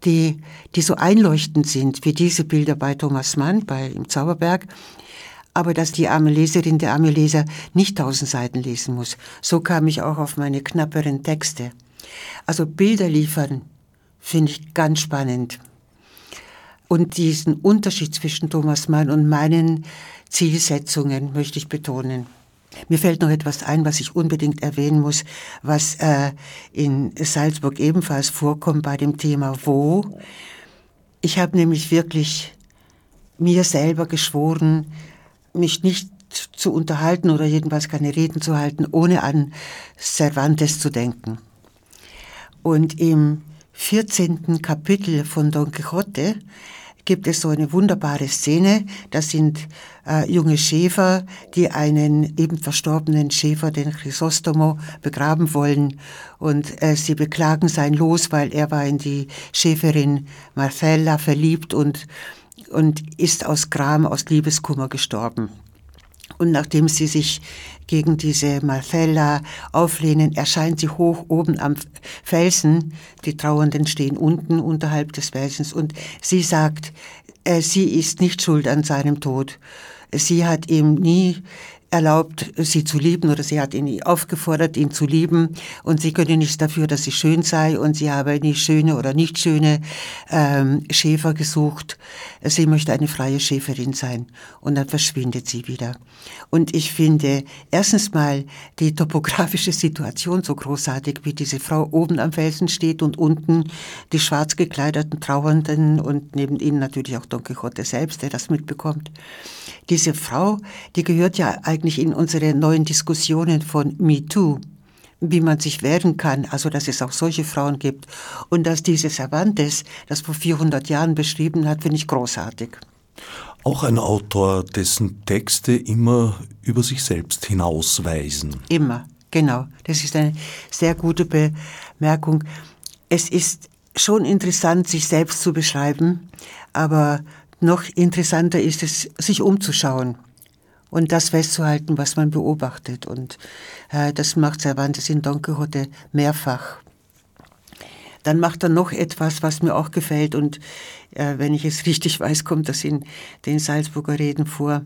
die, die so einleuchtend sind, wie diese Bilder bei Thomas Mann, bei im Zauberberg, aber dass die arme Leserin, der arme Leser nicht tausend Seiten lesen muss. So kam ich auch auf meine knapperen Texte. Also Bilder liefern finde ich ganz spannend. Und diesen Unterschied zwischen Thomas Mann und meinen Zielsetzungen möchte ich betonen. Mir fällt noch etwas ein, was ich unbedingt erwähnen muss, was äh, in Salzburg ebenfalls vorkommt bei dem Thema Wo. Ich habe nämlich wirklich mir selber geschworen, mich nicht zu unterhalten oder jedenfalls keine Reden zu halten, ohne an Cervantes zu denken. Und im 14. Kapitel von Don Quixote gibt es so eine wunderbare Szene. Das sind äh, junge Schäfer, die einen eben verstorbenen Schäfer, den Chrysostomo, begraben wollen. Und äh, sie beklagen sein Los, weil er war in die Schäferin Marcella verliebt und, und ist aus Gram, aus Liebeskummer gestorben. Und nachdem sie sich gegen diese Marcella auflehnen, erscheint sie hoch oben am Felsen. Die Trauernden stehen unten unterhalb des Felsens und sie sagt, äh, sie ist nicht schuld an seinem Tod. Sie hat ihm nie erlaubt, sie zu lieben oder sie hat ihn aufgefordert, ihn zu lieben und sie könne nichts dafür, dass sie schön sei und sie habe nie schöne oder nicht schöne ähm, Schäfer gesucht. Sie möchte eine freie Schäferin sein und dann verschwindet sie wieder. Und ich finde erstens mal die topografische Situation so großartig, wie diese Frau oben am Felsen steht und unten die schwarz gekleideten Trauernden und neben ihnen natürlich auch Don Quixote selbst, der das mitbekommt. Diese Frau, die gehört ja in unsere neuen Diskussionen von MeToo wie man sich wehren kann, also dass es auch solche Frauen gibt und dass dieses Cervantes das vor 400 Jahren beschrieben hat, finde ich großartig. Auch ein Autor, dessen Texte immer über sich selbst hinausweisen. Immer, genau. Das ist eine sehr gute Bemerkung. Es ist schon interessant, sich selbst zu beschreiben, aber noch interessanter ist es, sich umzuschauen und das festzuhalten, was man beobachtet. Und äh, das macht Cervantes in Don Quixote mehrfach. Dann macht er noch etwas, was mir auch gefällt und äh, wenn ich es [LAUGHS] richtig weiß, kommt das in den Salzburger Reden vor.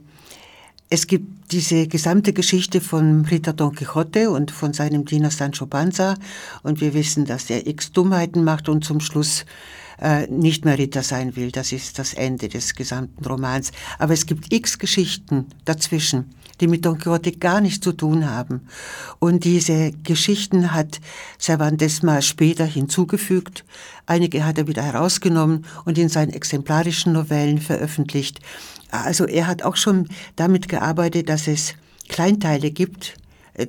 Es gibt diese gesamte Geschichte von Ritter Don Quixote und von seinem Diener Sancho Panza und wir wissen, dass er x Dummheiten macht und zum Schluss äh, nicht mehr Ritter sein will. Das ist das Ende des gesamten Romans. Aber es gibt x Geschichten dazwischen, die mit Don Quixote gar nichts zu tun haben. Und diese Geschichten hat Cervantes mal später hinzugefügt. Einige hat er wieder herausgenommen und in seinen exemplarischen Novellen veröffentlicht. Also er hat auch schon damit gearbeitet, dass es Kleinteile gibt,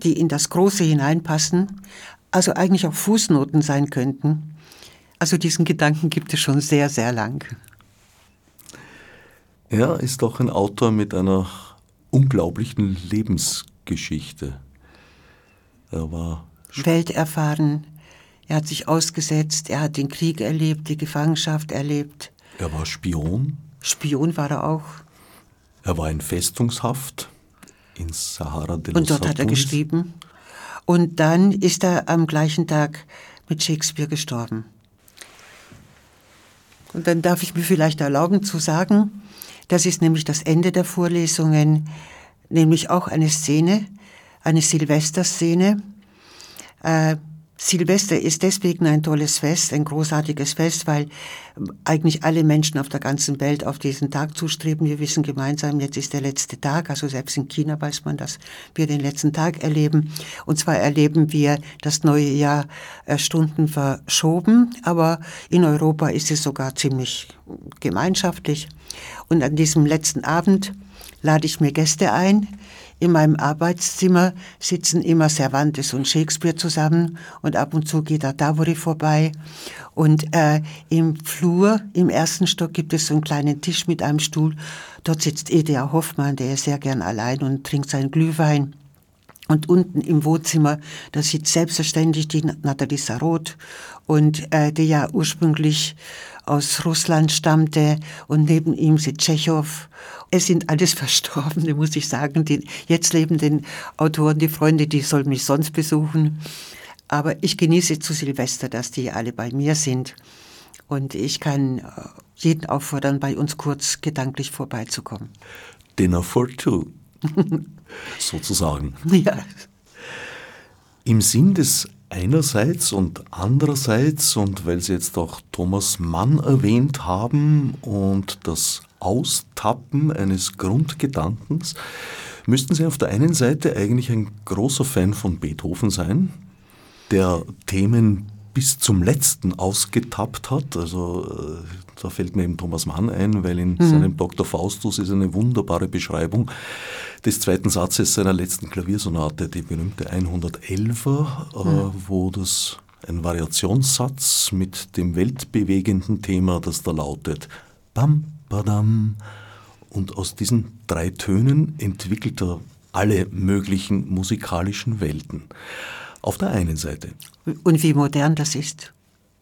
die in das Große hineinpassen, also eigentlich auch Fußnoten sein könnten. Also diesen Gedanken gibt es schon sehr, sehr lang. Er ist doch ein Autor mit einer unglaublichen Lebensgeschichte. Er war welterfahren, er hat sich ausgesetzt, er hat den Krieg erlebt, die Gefangenschaft erlebt. Er war Spion. Spion war er auch. Er war in Festungshaft in Sahara de los Und dort hat er geschrieben. Und dann ist er am gleichen Tag mit Shakespeare gestorben. Und dann darf ich mir vielleicht erlauben zu sagen, das ist nämlich das Ende der Vorlesungen, nämlich auch eine Szene, eine Silvesterszene. Äh, Silvester ist deswegen ein tolles Fest, ein großartiges Fest, weil eigentlich alle Menschen auf der ganzen Welt auf diesen Tag zustreben. Wir wissen gemeinsam, jetzt ist der letzte Tag, also selbst in China weiß man, dass wir den letzten Tag erleben. Und zwar erleben wir das neue Jahr äh, Stunden verschoben, aber in Europa ist es sogar ziemlich gemeinschaftlich. Und an diesem letzten Abend lade ich mir Gäste ein, in meinem Arbeitszimmer sitzen immer Cervantes und Shakespeare zusammen und ab und zu geht da Davori vorbei. Und äh, im Flur, im ersten Stock, gibt es so einen kleinen Tisch mit einem Stuhl. Dort sitzt Edea Hoffmann, der ist sehr gern allein und trinkt seinen Glühwein. Und unten im Wohnzimmer, da sitzt selbstverständlich die Nathalie Sarot und äh, die ja ursprünglich aus Russland stammte und neben ihm sitzt Tschechow. Es sind alles [LAUGHS] Verstorbene, muss ich sagen. Die jetzt lebenden Autoren, die Freunde, die sollen mich sonst besuchen. Aber ich genieße zu Silvester, dass die alle bei mir sind. Und ich kann äh, jeden auffordern, bei uns kurz gedanklich vorbeizukommen. Dinner for two, [LAUGHS] sozusagen. Ja. Im Sinn des einerseits und andererseits, und weil Sie jetzt auch Thomas Mann erwähnt haben und das Austappen eines Grundgedankens, müssten Sie auf der einen Seite eigentlich ein großer Fan von Beethoven sein, der Themen bis zum letzten ausgetappt hat. Also äh, da fällt mir eben Thomas Mann ein, weil in mhm. seinem Dr. Faustus ist eine wunderbare Beschreibung des zweiten Satzes seiner letzten Klaviersonate, die berühmte 111er, äh, mhm. wo das ein Variationssatz mit dem weltbewegenden Thema, das da lautet Bam, badam. Und aus diesen drei Tönen entwickelt er alle möglichen musikalischen Welten. Auf der einen Seite. Und wie modern das ist.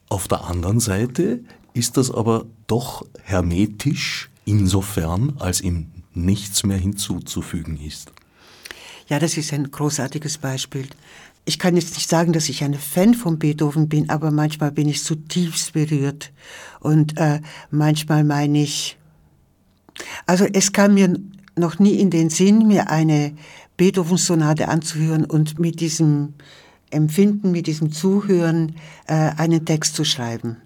Auf der anderen Seite ist das aber doch hermetisch insofern, als ihm nichts mehr hinzuzufügen ist. Ja, das ist ein großartiges Beispiel. Ich kann jetzt nicht sagen, dass ich ein Fan von Beethoven bin, aber manchmal bin ich zutiefst berührt. Und äh, manchmal meine ich, also es kann mir noch nie in den Sinn, mir eine Beethoven-Sonate anzuhören und mit diesem Empfinden, mit diesem Zuhören äh, einen Text zu schreiben.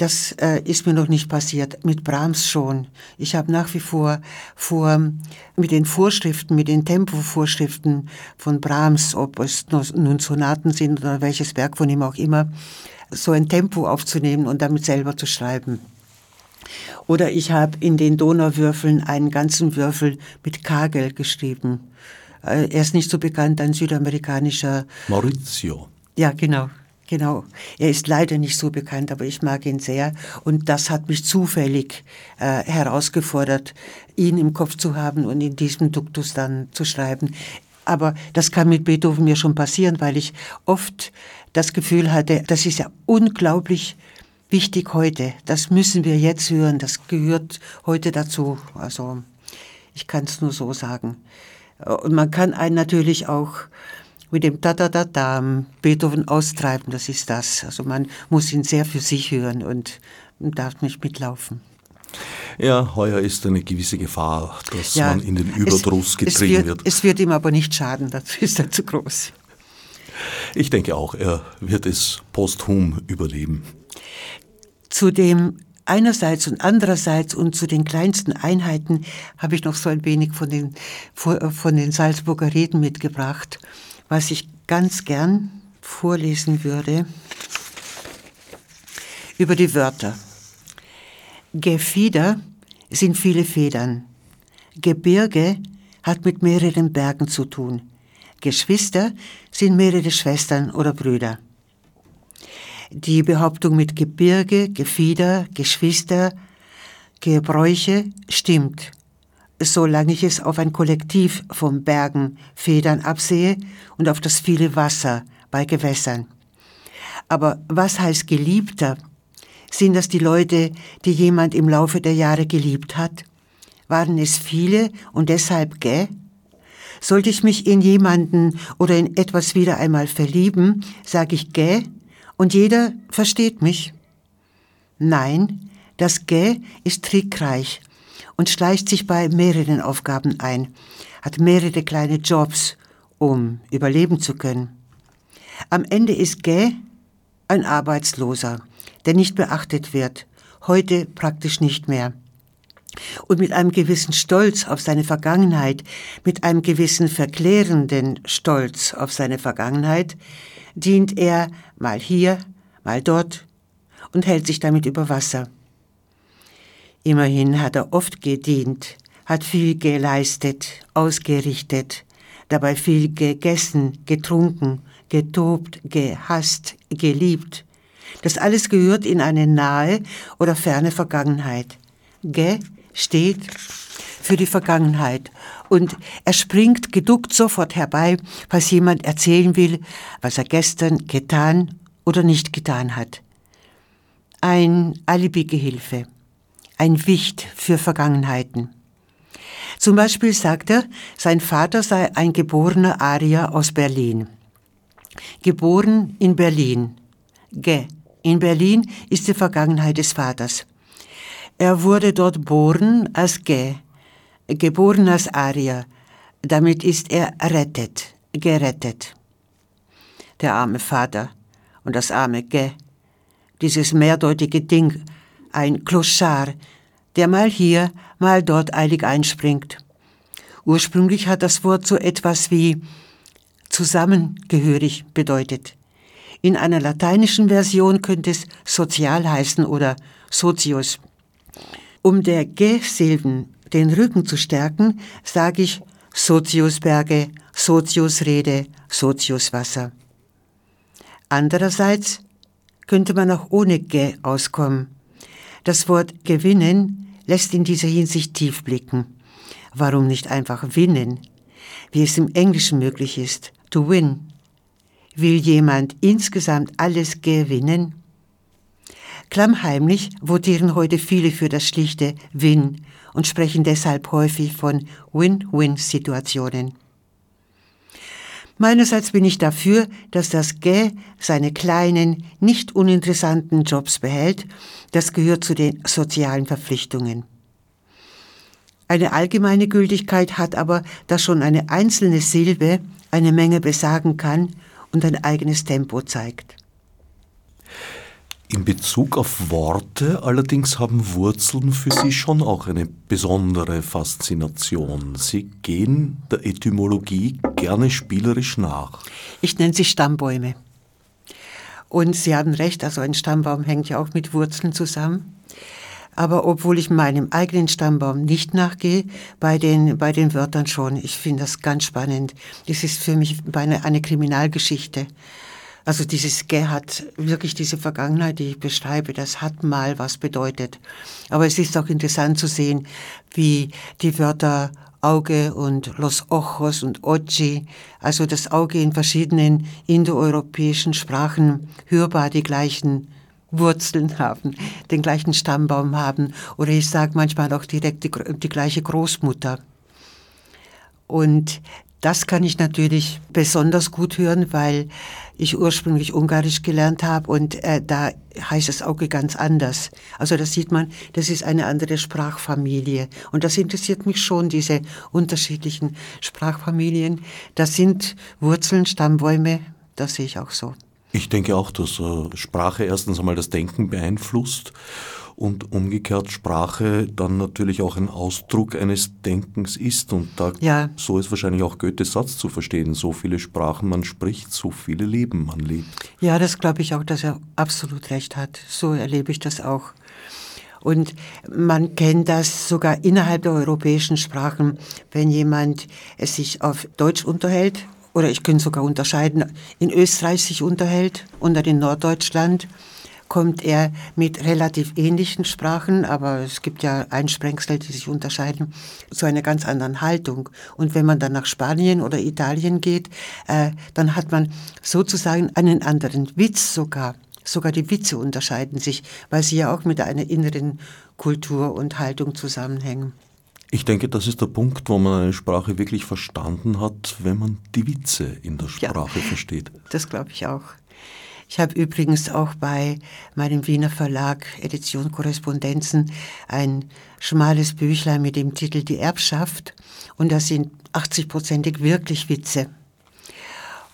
Das äh, ist mir noch nicht passiert, mit Brahms schon. Ich habe nach wie vor vor, mit den Vorschriften, mit den Tempovorschriften von Brahms, ob es nun Sonaten sind oder welches Werk von ihm auch immer, so ein Tempo aufzunehmen und damit selber zu schreiben. Oder ich habe in den Donauwürfeln einen ganzen Würfel mit Kagel geschrieben. Äh, er ist nicht so bekannt, ein südamerikanischer. Maurizio. Ja, genau. Genau. Er ist leider nicht so bekannt, aber ich mag ihn sehr. Und das hat mich zufällig äh, herausgefordert, ihn im Kopf zu haben und in diesem Duktus dann zu schreiben. Aber das kann mit Beethoven mir schon passieren, weil ich oft das Gefühl hatte, das ist ja unglaublich wichtig heute. Das müssen wir jetzt hören. Das gehört heute dazu. Also ich kann es nur so sagen. Und man kann einen natürlich auch mit dem Da-Da-Da-Da Beethoven austreiben. Das ist das. Also man muss ihn sehr für sich hören und darf nicht mitlaufen. Ja, heuer ist eine gewisse Gefahr, dass ja, man in den Überdruss getrieben es wird, wird. Es wird ihm aber nicht schaden, [LAUGHS] dazu ist er zu groß. Ich denke auch, er wird es posthum überleben. Zu dem einerseits und andererseits und zu den kleinsten Einheiten habe ich noch so ein wenig von den, von den Salzburger Reden mitgebracht, was ich ganz gern vorlesen würde über die Wörter. Gefieder sind viele Federn. Gebirge hat mit mehreren Bergen zu tun. Geschwister sind mehrere Schwestern oder Brüder. Die Behauptung mit Gebirge, Gefieder, Geschwister, Gebräuche stimmt, solange ich es auf ein Kollektiv von Bergen, Federn absehe und auf das viele Wasser bei Gewässern. Aber was heißt Geliebter? Sind das die Leute, die jemand im Laufe der Jahre geliebt hat? Waren es viele und deshalb gä? Sollte ich mich in jemanden oder in etwas wieder einmal verlieben, sage ich gä und jeder versteht mich. Nein, das gä ist trickreich und schleicht sich bei mehreren Aufgaben ein, hat mehrere kleine Jobs, um überleben zu können. Am Ende ist gä ein Arbeitsloser, der nicht beachtet wird, heute praktisch nicht mehr und mit einem gewissen Stolz auf seine Vergangenheit, mit einem gewissen verklärenden Stolz auf seine Vergangenheit, dient er mal hier, mal dort und hält sich damit über Wasser. Immerhin hat er oft gedient, hat viel geleistet, ausgerichtet, dabei viel gegessen, getrunken, getobt, gehasst, geliebt. Das alles gehört in eine nahe oder ferne Vergangenheit. Ge steht für die Vergangenheit und er springt geduckt sofort herbei, falls jemand erzählen will, was er gestern getan oder nicht getan hat. Ein Alibi-Gehilfe, ein Wicht für Vergangenheiten. Zum Beispiel sagt er, sein Vater sei ein geborener Arier aus Berlin. Geboren in Berlin. Ge. In Berlin ist die Vergangenheit des Vaters. Er wurde dort geboren als Ge, geboren als Arier. Damit ist er rettet, gerettet. Der arme Vater und das arme Ge, dieses mehrdeutige Ding, ein Clochard, der mal hier, mal dort eilig einspringt. Ursprünglich hat das Wort so etwas wie zusammengehörig bedeutet. In einer lateinischen Version könnte es sozial heißen oder socius. Um der G-Silben den Rücken zu stärken, sage ich Soziusberge, Soziusrede, Soziuswasser. Andererseits könnte man auch ohne G auskommen. Das Wort gewinnen lässt in dieser Hinsicht tief blicken. Warum nicht einfach winnen, wie es im Englischen möglich ist, to win? Will jemand insgesamt alles gewinnen? Klammheimlich votieren heute viele für das schlichte Win und sprechen deshalb häufig von Win-Win-Situationen. Meinerseits bin ich dafür, dass das Gä seine kleinen, nicht uninteressanten Jobs behält. Das gehört zu den sozialen Verpflichtungen. eine allgemeine Gültigkeit hat, aber dass schon eine einzelne Silbe eine Menge besagen kann und ein eigenes Tempo zeigt. In Bezug auf Worte allerdings haben Wurzeln für Sie schon auch eine besondere Faszination. Sie gehen der Etymologie gerne spielerisch nach. Ich nenne sie Stammbäume. Und Sie haben recht, also ein Stammbaum hängt ja auch mit Wurzeln zusammen. Aber obwohl ich meinem eigenen Stammbaum nicht nachgehe, bei den, bei den Wörtern schon. Ich finde das ganz spannend. Das ist für mich eine, eine Kriminalgeschichte. Also dieses Ge hat wirklich diese Vergangenheit, die ich beschreibe, das hat mal was bedeutet. Aber es ist auch interessant zu sehen, wie die Wörter Auge und Los Ojos und Ochi, also das Auge in verschiedenen indoeuropäischen Sprachen hörbar die gleichen Wurzeln haben, den gleichen Stammbaum haben oder ich sage manchmal auch direkt die, die gleiche Großmutter. Und das kann ich natürlich besonders gut hören, weil ich ursprünglich Ungarisch gelernt habe und äh, da heißt das Auge ganz anders. Also da sieht man, das ist eine andere Sprachfamilie. Und das interessiert mich schon, diese unterschiedlichen Sprachfamilien. Das sind Wurzeln, Stammbäume, das sehe ich auch so. Ich denke auch, dass äh, Sprache erstens einmal das Denken beeinflusst und umgekehrt Sprache dann natürlich auch ein Ausdruck eines Denkens ist. Und da, ja. so ist wahrscheinlich auch Goethes Satz zu verstehen. So viele Sprachen man spricht, so viele Leben man lebt. Ja, das glaube ich auch, dass er absolut recht hat. So erlebe ich das auch. Und man kennt das sogar innerhalb der europäischen Sprachen, wenn jemand es sich auf Deutsch unterhält, oder ich könnte sogar unterscheiden, in Österreich sich unterhält oder in Norddeutschland kommt er mit relativ ähnlichen Sprachen, aber es gibt ja Einsprengsel, die sich unterscheiden, zu einer ganz anderen Haltung. Und wenn man dann nach Spanien oder Italien geht, äh, dann hat man sozusagen einen anderen Witz sogar. Sogar die Witze unterscheiden sich, weil sie ja auch mit einer inneren Kultur und Haltung zusammenhängen. Ich denke, das ist der Punkt, wo man eine Sprache wirklich verstanden hat, wenn man die Witze in der Sprache ja, versteht. Das glaube ich auch. Ich habe übrigens auch bei meinem Wiener Verlag Edition Korrespondenzen ein schmales Büchlein mit dem Titel Die Erbschaft und da sind 80-prozentig wirklich Witze.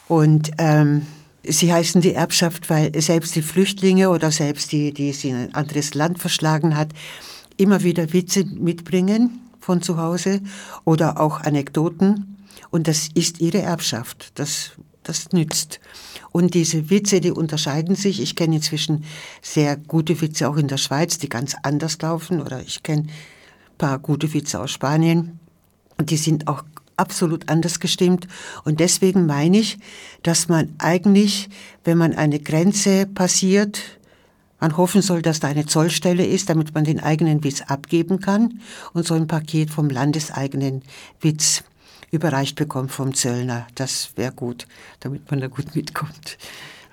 Und ähm, sie heißen die Erbschaft, weil selbst die Flüchtlinge oder selbst die, die es in ein anderes Land verschlagen hat, immer wieder Witze mitbringen von zu Hause oder auch Anekdoten. Und das ist ihre Erbschaft. Das, das nützt. Und diese Witze, die unterscheiden sich. Ich kenne inzwischen sehr gute Witze auch in der Schweiz, die ganz anders laufen. Oder ich kenne ein paar gute Witze aus Spanien. Und die sind auch absolut anders gestimmt. Und deswegen meine ich, dass man eigentlich, wenn man eine Grenze passiert, man hoffen soll, dass da eine Zollstelle ist, damit man den eigenen Witz abgeben kann und so ein Paket vom landeseigenen Witz überreicht bekommt vom Zöllner. Das wäre gut, damit man da gut mitkommt.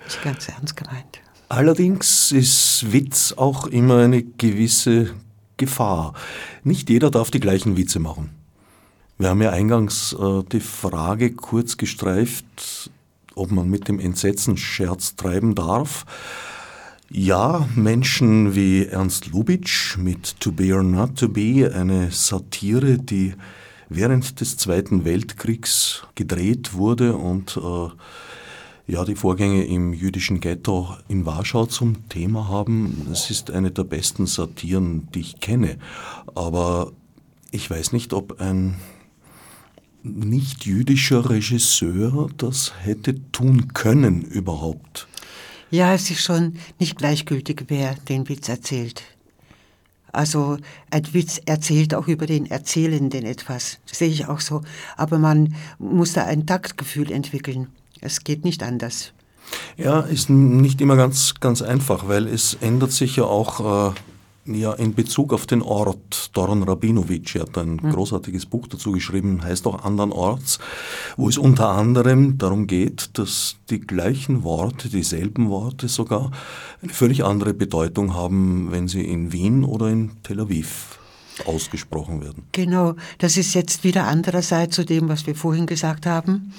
Ist ganz ernst gemeint. Allerdings ist Witz auch immer eine gewisse Gefahr. Nicht jeder darf die gleichen Witze machen. Wir haben ja eingangs äh, die Frage kurz gestreift, ob man mit dem Entsetzen Scherz treiben darf. Ja, Menschen wie Ernst Lubitsch mit To Be or Not to Be, eine Satire, die während des Zweiten Weltkriegs gedreht wurde und äh, ja, die Vorgänge im jüdischen Ghetto in Warschau zum Thema haben. Es ist eine der besten Satiren, die ich kenne. Aber ich weiß nicht, ob ein nicht jüdischer Regisseur das hätte tun können überhaupt. Ja, es ist schon nicht gleichgültig, wer den Witz erzählt. Also ein Witz erzählt auch über den Erzählenden etwas. Das sehe ich auch so. Aber man muss da ein Taktgefühl entwickeln. Es geht nicht anders. Ja, ist nicht immer ganz, ganz einfach, weil es ändert sich ja auch äh, ja, in Bezug auf den Ort, Doron Rabinovic hat ein mhm. großartiges Buch dazu geschrieben, heißt auch Andern Orts, wo es unter anderem darum geht, dass die gleichen Worte, dieselben Worte sogar eine völlig andere Bedeutung haben, wenn sie in Wien oder in Tel Aviv ausgesprochen werden. Genau, das ist jetzt wieder andererseits zu dem, was wir vorhin gesagt haben,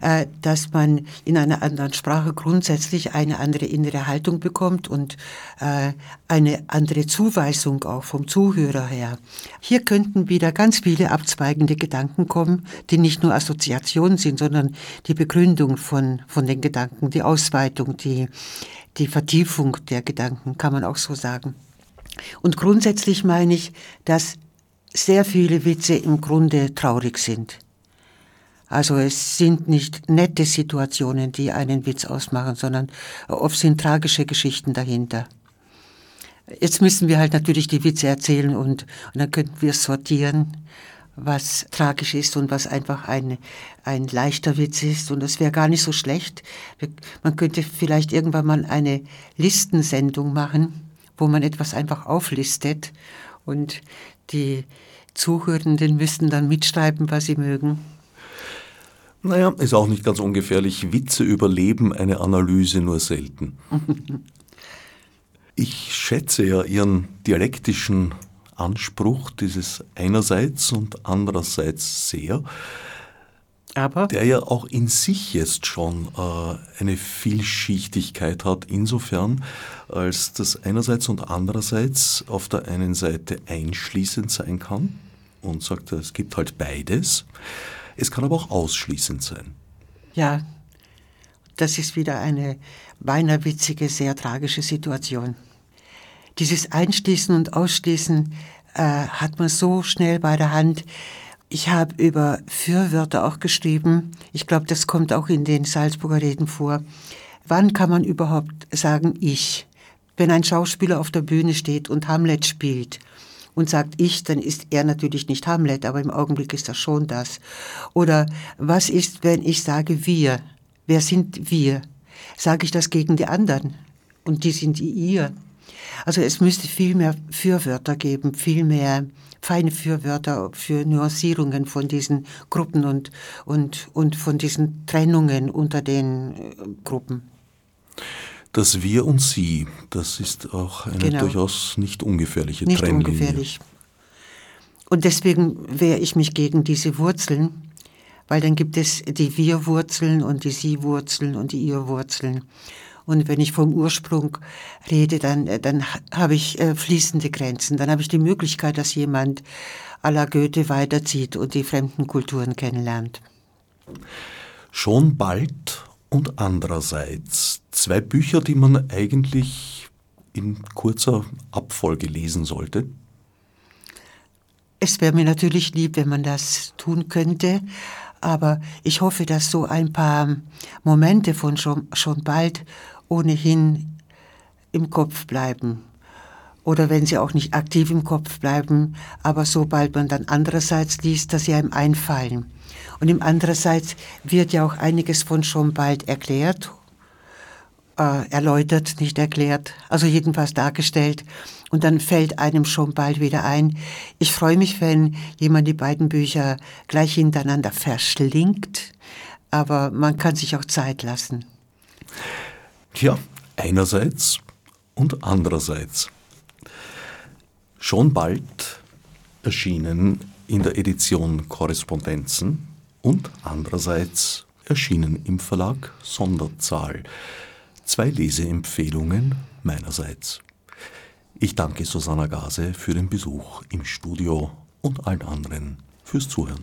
äh, dass man in einer anderen Sprache grundsätzlich eine andere innere Haltung bekommt und äh, eine andere Zuweisung auch vom Zuhörer her. Hier könnten wieder ganz viele abzweigende Gedanken kommen, die nicht nur Assoziationen sind, sondern die Begründung von, von den Gedanken, die Ausweitung, die, die Vertiefung der Gedanken, kann man auch so sagen. Und grundsätzlich meine ich, dass sehr viele Witze im Grunde traurig sind. Also es sind nicht nette Situationen, die einen Witz ausmachen, sondern oft sind tragische Geschichten dahinter. Jetzt müssen wir halt natürlich die Witze erzählen und, und dann könnten wir sortieren, was tragisch ist und was einfach ein, ein leichter Witz ist. Und das wäre gar nicht so schlecht. Man könnte vielleicht irgendwann mal eine Listensendung machen, wo man etwas einfach auflistet und die Zuhörenden müssten dann mitschreiben, was sie mögen. Naja, ist auch nicht ganz ungefährlich. Witze überleben eine Analyse nur selten. [LAUGHS] ich schätze ja Ihren dialektischen Anspruch, dieses einerseits und andererseits sehr. Aber? Der ja auch in sich jetzt schon äh, eine Vielschichtigkeit hat, insofern, als das einerseits und andererseits auf der einen Seite einschließend sein kann und sagt, es gibt halt beides. Es kann aber auch ausschließend sein. Ja, das ist wieder eine beinahe witzige, sehr tragische Situation. Dieses Einschließen und Ausschließen äh, hat man so schnell bei der Hand, ich habe über Fürwörter auch geschrieben. Ich glaube, das kommt auch in den Salzburger Reden vor. Wann kann man überhaupt sagen ich? Wenn ein Schauspieler auf der Bühne steht und Hamlet spielt und sagt ich, dann ist er natürlich nicht Hamlet, aber im Augenblick ist er schon das. Oder was ist, wenn ich sage wir? Wer sind wir? Sage ich das gegen die anderen? Und die sind ihr. Also es müsste viel mehr Fürwörter geben, viel mehr feine Fürwörter für Nuancierungen von diesen Gruppen und, und, und von diesen Trennungen unter den äh, Gruppen. Das Wir und Sie, das ist auch eine genau. durchaus nicht ungefährliche nicht Trennlinie. Nicht ungefährlich. Und deswegen wehre ich mich gegen diese Wurzeln, weil dann gibt es die Wir-Wurzeln und die Sie-Wurzeln und die Ihr-Wurzeln. Und wenn ich vom Ursprung rede, dann, äh, dann habe ich äh, fließende Grenzen. Dann habe ich die Möglichkeit, dass jemand à la Goethe weiterzieht und die fremden Kulturen kennenlernt. Schon bald und andererseits zwei Bücher, die man eigentlich in kurzer Abfolge lesen sollte. Es wäre mir natürlich lieb, wenn man das tun könnte, aber ich hoffe, dass so ein paar Momente von schon, schon bald ohnehin im Kopf bleiben. Oder wenn sie auch nicht aktiv im Kopf bleiben, aber sobald man dann andererseits liest, dass sie einem einfallen. Und im andererseits wird ja auch einiges von schon bald erklärt, äh, erläutert, nicht erklärt, also jedenfalls dargestellt. Und dann fällt einem schon bald wieder ein. Ich freue mich, wenn jemand die beiden Bücher gleich hintereinander verschlingt, aber man kann sich auch Zeit lassen. Ja, einerseits und andererseits. Schon bald erschienen in der Edition Korrespondenzen und andererseits erschienen im Verlag Sonderzahl. Zwei Leseempfehlungen meinerseits. Ich danke Susanna Gase für den Besuch im Studio und allen anderen fürs Zuhören